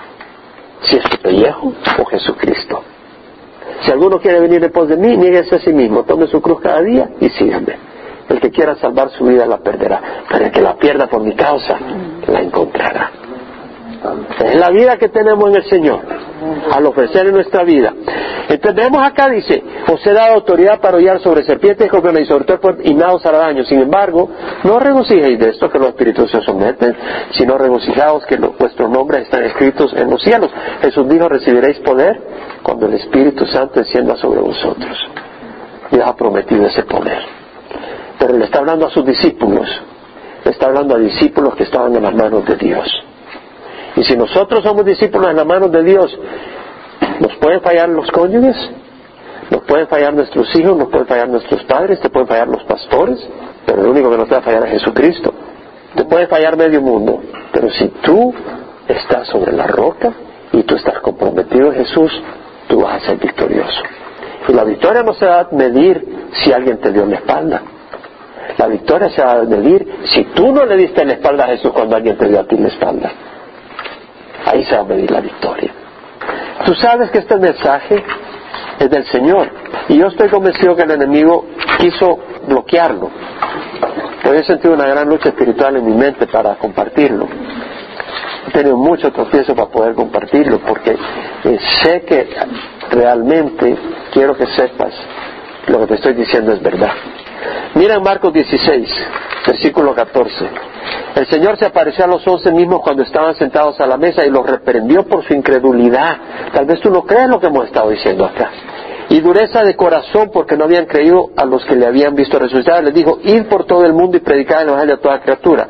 Si es tu pellejo o Jesucristo. Si alguno quiere venir después de mí, nieguese a sí mismo, tome su cruz cada día y síganme. El que quiera salvar su vida la perderá, pero el que la pierda por mi causa la encontrará. Es la vida que tenemos en el Señor, al ofrecerle nuestra vida. Entonces vemos acá, dice, os he dado autoridad para hollar sobre serpientes, y sobre todo y nada os hará daño. Sin embargo, no regocijéis de esto que los espíritus se someten, sino regocijaos que vuestros nombres están escritos en los cielos. Jesús dijo, recibiréis poder cuando el Espíritu Santo descienda sobre vosotros. Dios ha prometido ese poder. Pero le está hablando a sus discípulos, le está hablando a discípulos que estaban en las manos de Dios. Y si nosotros somos discípulos en las manos de Dios, ¿nos pueden fallar los cónyuges? Nos pueden fallar nuestros hijos, nos pueden fallar nuestros padres, te pueden fallar los pastores, pero el único que nos va a fallar es Jesucristo. Te puede fallar medio mundo, pero si tú estás sobre la roca y tú estás comprometido en Jesús, tú vas a ser victorioso. Y la victoria no se va a medir si alguien te dio la espalda. La victoria se va a medir si tú no le diste la espalda a Jesús cuando alguien te dio a ti la espalda. Ahí se va a medir la victoria. Tú sabes que este mensaje es del Señor. Y yo estoy convencido que el enemigo quiso bloquearlo. Pero he sentido una gran lucha espiritual en mi mente para compartirlo. He tenido mucho tropiezo para poder compartirlo porque eh, sé que realmente quiero que sepas lo que te estoy diciendo es verdad. Mira en Marcos 16, versículo 14. El Señor se apareció a los once mismos cuando estaban sentados a la mesa y los reprendió por su incredulidad. Tal vez tú no crees lo que hemos estado diciendo acá. Y dureza de corazón porque no habían creído a los que le habían visto resucitar. Les dijo, id por todo el mundo y predicad el Evangelio a toda criatura.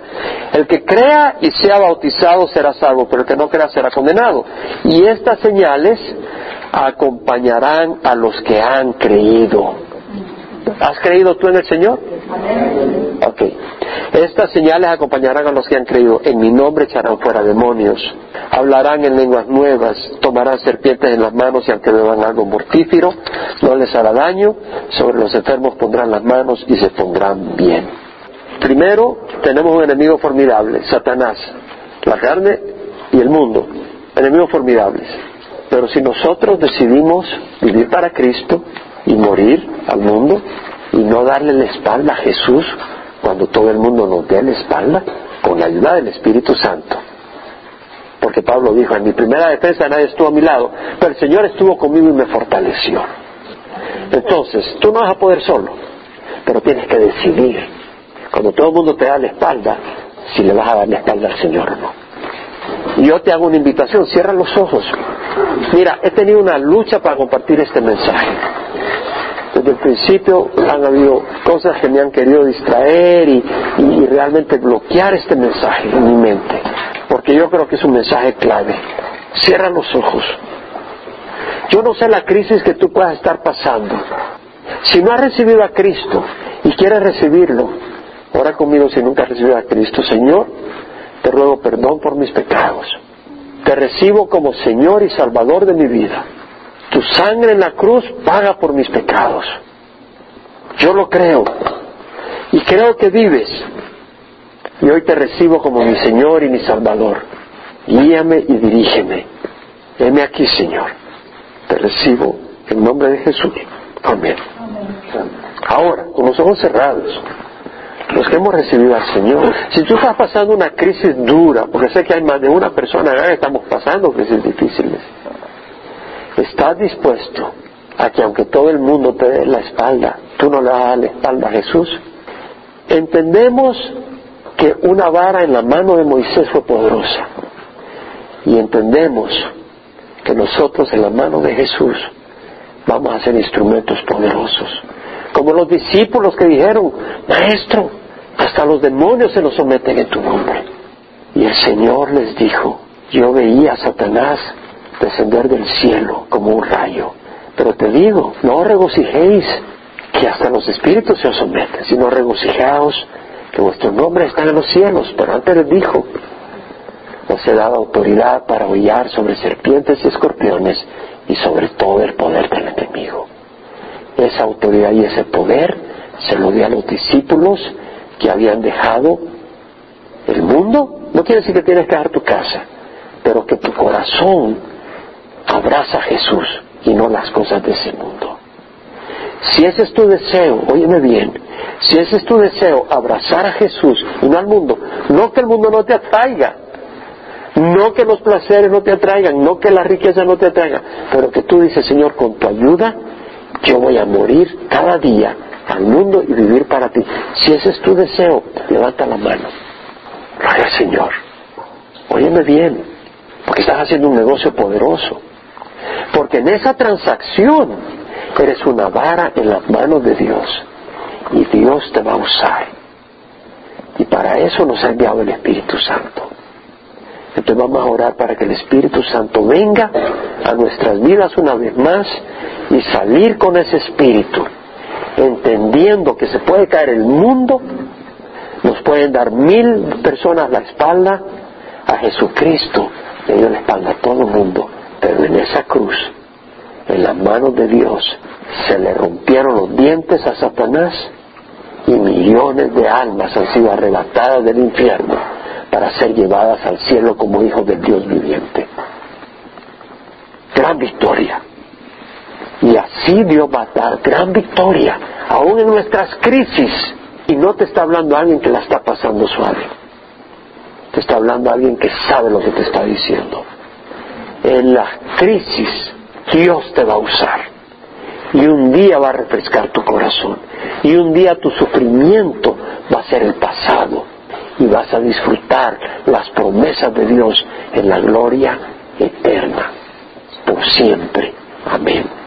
El que crea y sea bautizado será salvo, pero el que no crea será condenado. Y estas señales acompañarán a los que han creído. ¿Has creído tú en el Señor? Ok. Estas señales acompañarán a los que han creído. En mi nombre echarán fuera demonios. Hablarán en lenguas nuevas. Tomarán serpientes en las manos y aunque beban algo mortífero, no les hará daño. Sobre los enfermos pondrán las manos y se pondrán bien. Primero, tenemos un enemigo formidable, Satanás, la carne y el mundo. Enemigos formidables. Pero si nosotros decidimos vivir para Cristo, y morir al mundo y no darle la espalda a Jesús cuando todo el mundo nos dé la espalda con la ayuda del Espíritu Santo. Porque Pablo dijo, en mi primera defensa nadie estuvo a mi lado, pero el Señor estuvo conmigo y me fortaleció. Entonces, tú no vas a poder solo, pero tienes que decidir, cuando todo el mundo te da la espalda, si le vas a dar la espalda al Señor o no. Yo te hago una invitación, cierra los ojos. Mira, he tenido una lucha para compartir este mensaje. Desde el principio han habido cosas que me han querido distraer y, realmente bloquear este mensaje en mi mente, porque yo creo que es un mensaje clave. Cierra los ojos. Yo no sé la crisis que tú puedas estar pasando. Si no has recibido a Cristo y quieres recibirlo, ora conmigo si nunca has recibido a Cristo. Señor, te ruego perdón por mis pecados. Te recibo como Señor y Salvador de mi vida. Tu sangre en la cruz paga por mis pecados. Yo lo creo. Y creo que vives. Y hoy te recibo como mi Señor y mi Salvador. Guíame y dirígeme. Heme aquí, Señor. Te recibo en nombre de Jesús. Amén. Ahora, con los ojos cerrados, los que hemos recibido al Señor. Si tú estás pasando una crisis dura, porque sé que hay más de una persona que estamos pasando crisis difíciles, ¿estás dispuesto a que aunque todo el mundo te dé la espalda, tú no le das la espalda a Jesús? Entendemos que una vara en la mano de Moisés fue poderosa y entendemos que nosotros en la mano de Jesús vamos a ser instrumentos poderosos. Como los discípulos que dijeron, Maestro, hasta los demonios se nos someten en tu nombre. Y el Señor les dijo, yo veía a Satanás descender del cielo como un rayo. Pero te digo, no regocijéis que hasta los espíritus se os someten, sino regocijaos que vuestro nombre está en los cielos. Pero antes les dijo, os he dado autoridad para hollar sobre serpientes y escorpiones y sobre todo el poder del enemigo. Esa autoridad y ese poder se lo di a los discípulos que habían dejado el mundo. No quiere decir que tienes que dejar tu casa, pero que tu corazón abraza a Jesús y no las cosas de ese mundo. Si ese es tu deseo, óyeme bien, si ese es tu deseo, abrazar a Jesús y no al mundo, no que el mundo no te atraiga, no que los placeres no te atraigan, no que la riqueza no te atraiga, pero que tú dices, Señor, con tu ayuda, yo voy a morir cada día al mundo y vivir para ti. Si ese es tu deseo, levanta la mano. Gloria Señor. Óyeme bien, porque estás haciendo un negocio poderoso. Porque en esa transacción eres una vara en las manos de Dios. Y Dios te va a usar. Y para eso nos ha enviado el Espíritu Santo. Entonces vamos a orar para que el Espíritu Santo venga a nuestras vidas una vez más y salir con ese Espíritu, entendiendo que se puede caer el mundo, nos pueden dar mil personas la espalda, a Jesucristo le dio la espalda a todo el mundo, pero en esa cruz, en las manos de Dios, se le rompieron los dientes a Satanás y millones de almas han sido arrebatadas del infierno para ser llevadas al cielo como hijos del Dios viviente. Gran victoria. Y así Dios va a dar gran victoria, aún en nuestras crisis. Y no te está hablando alguien que la está pasando suave. Te está hablando alguien que sabe lo que te está diciendo. En la crisis Dios te va a usar. Y un día va a refrescar tu corazón. Y un día tu sufrimiento va a ser el pasado. Y vas a disfrutar las promesas de Dios en la gloria eterna. Por siempre. Amén.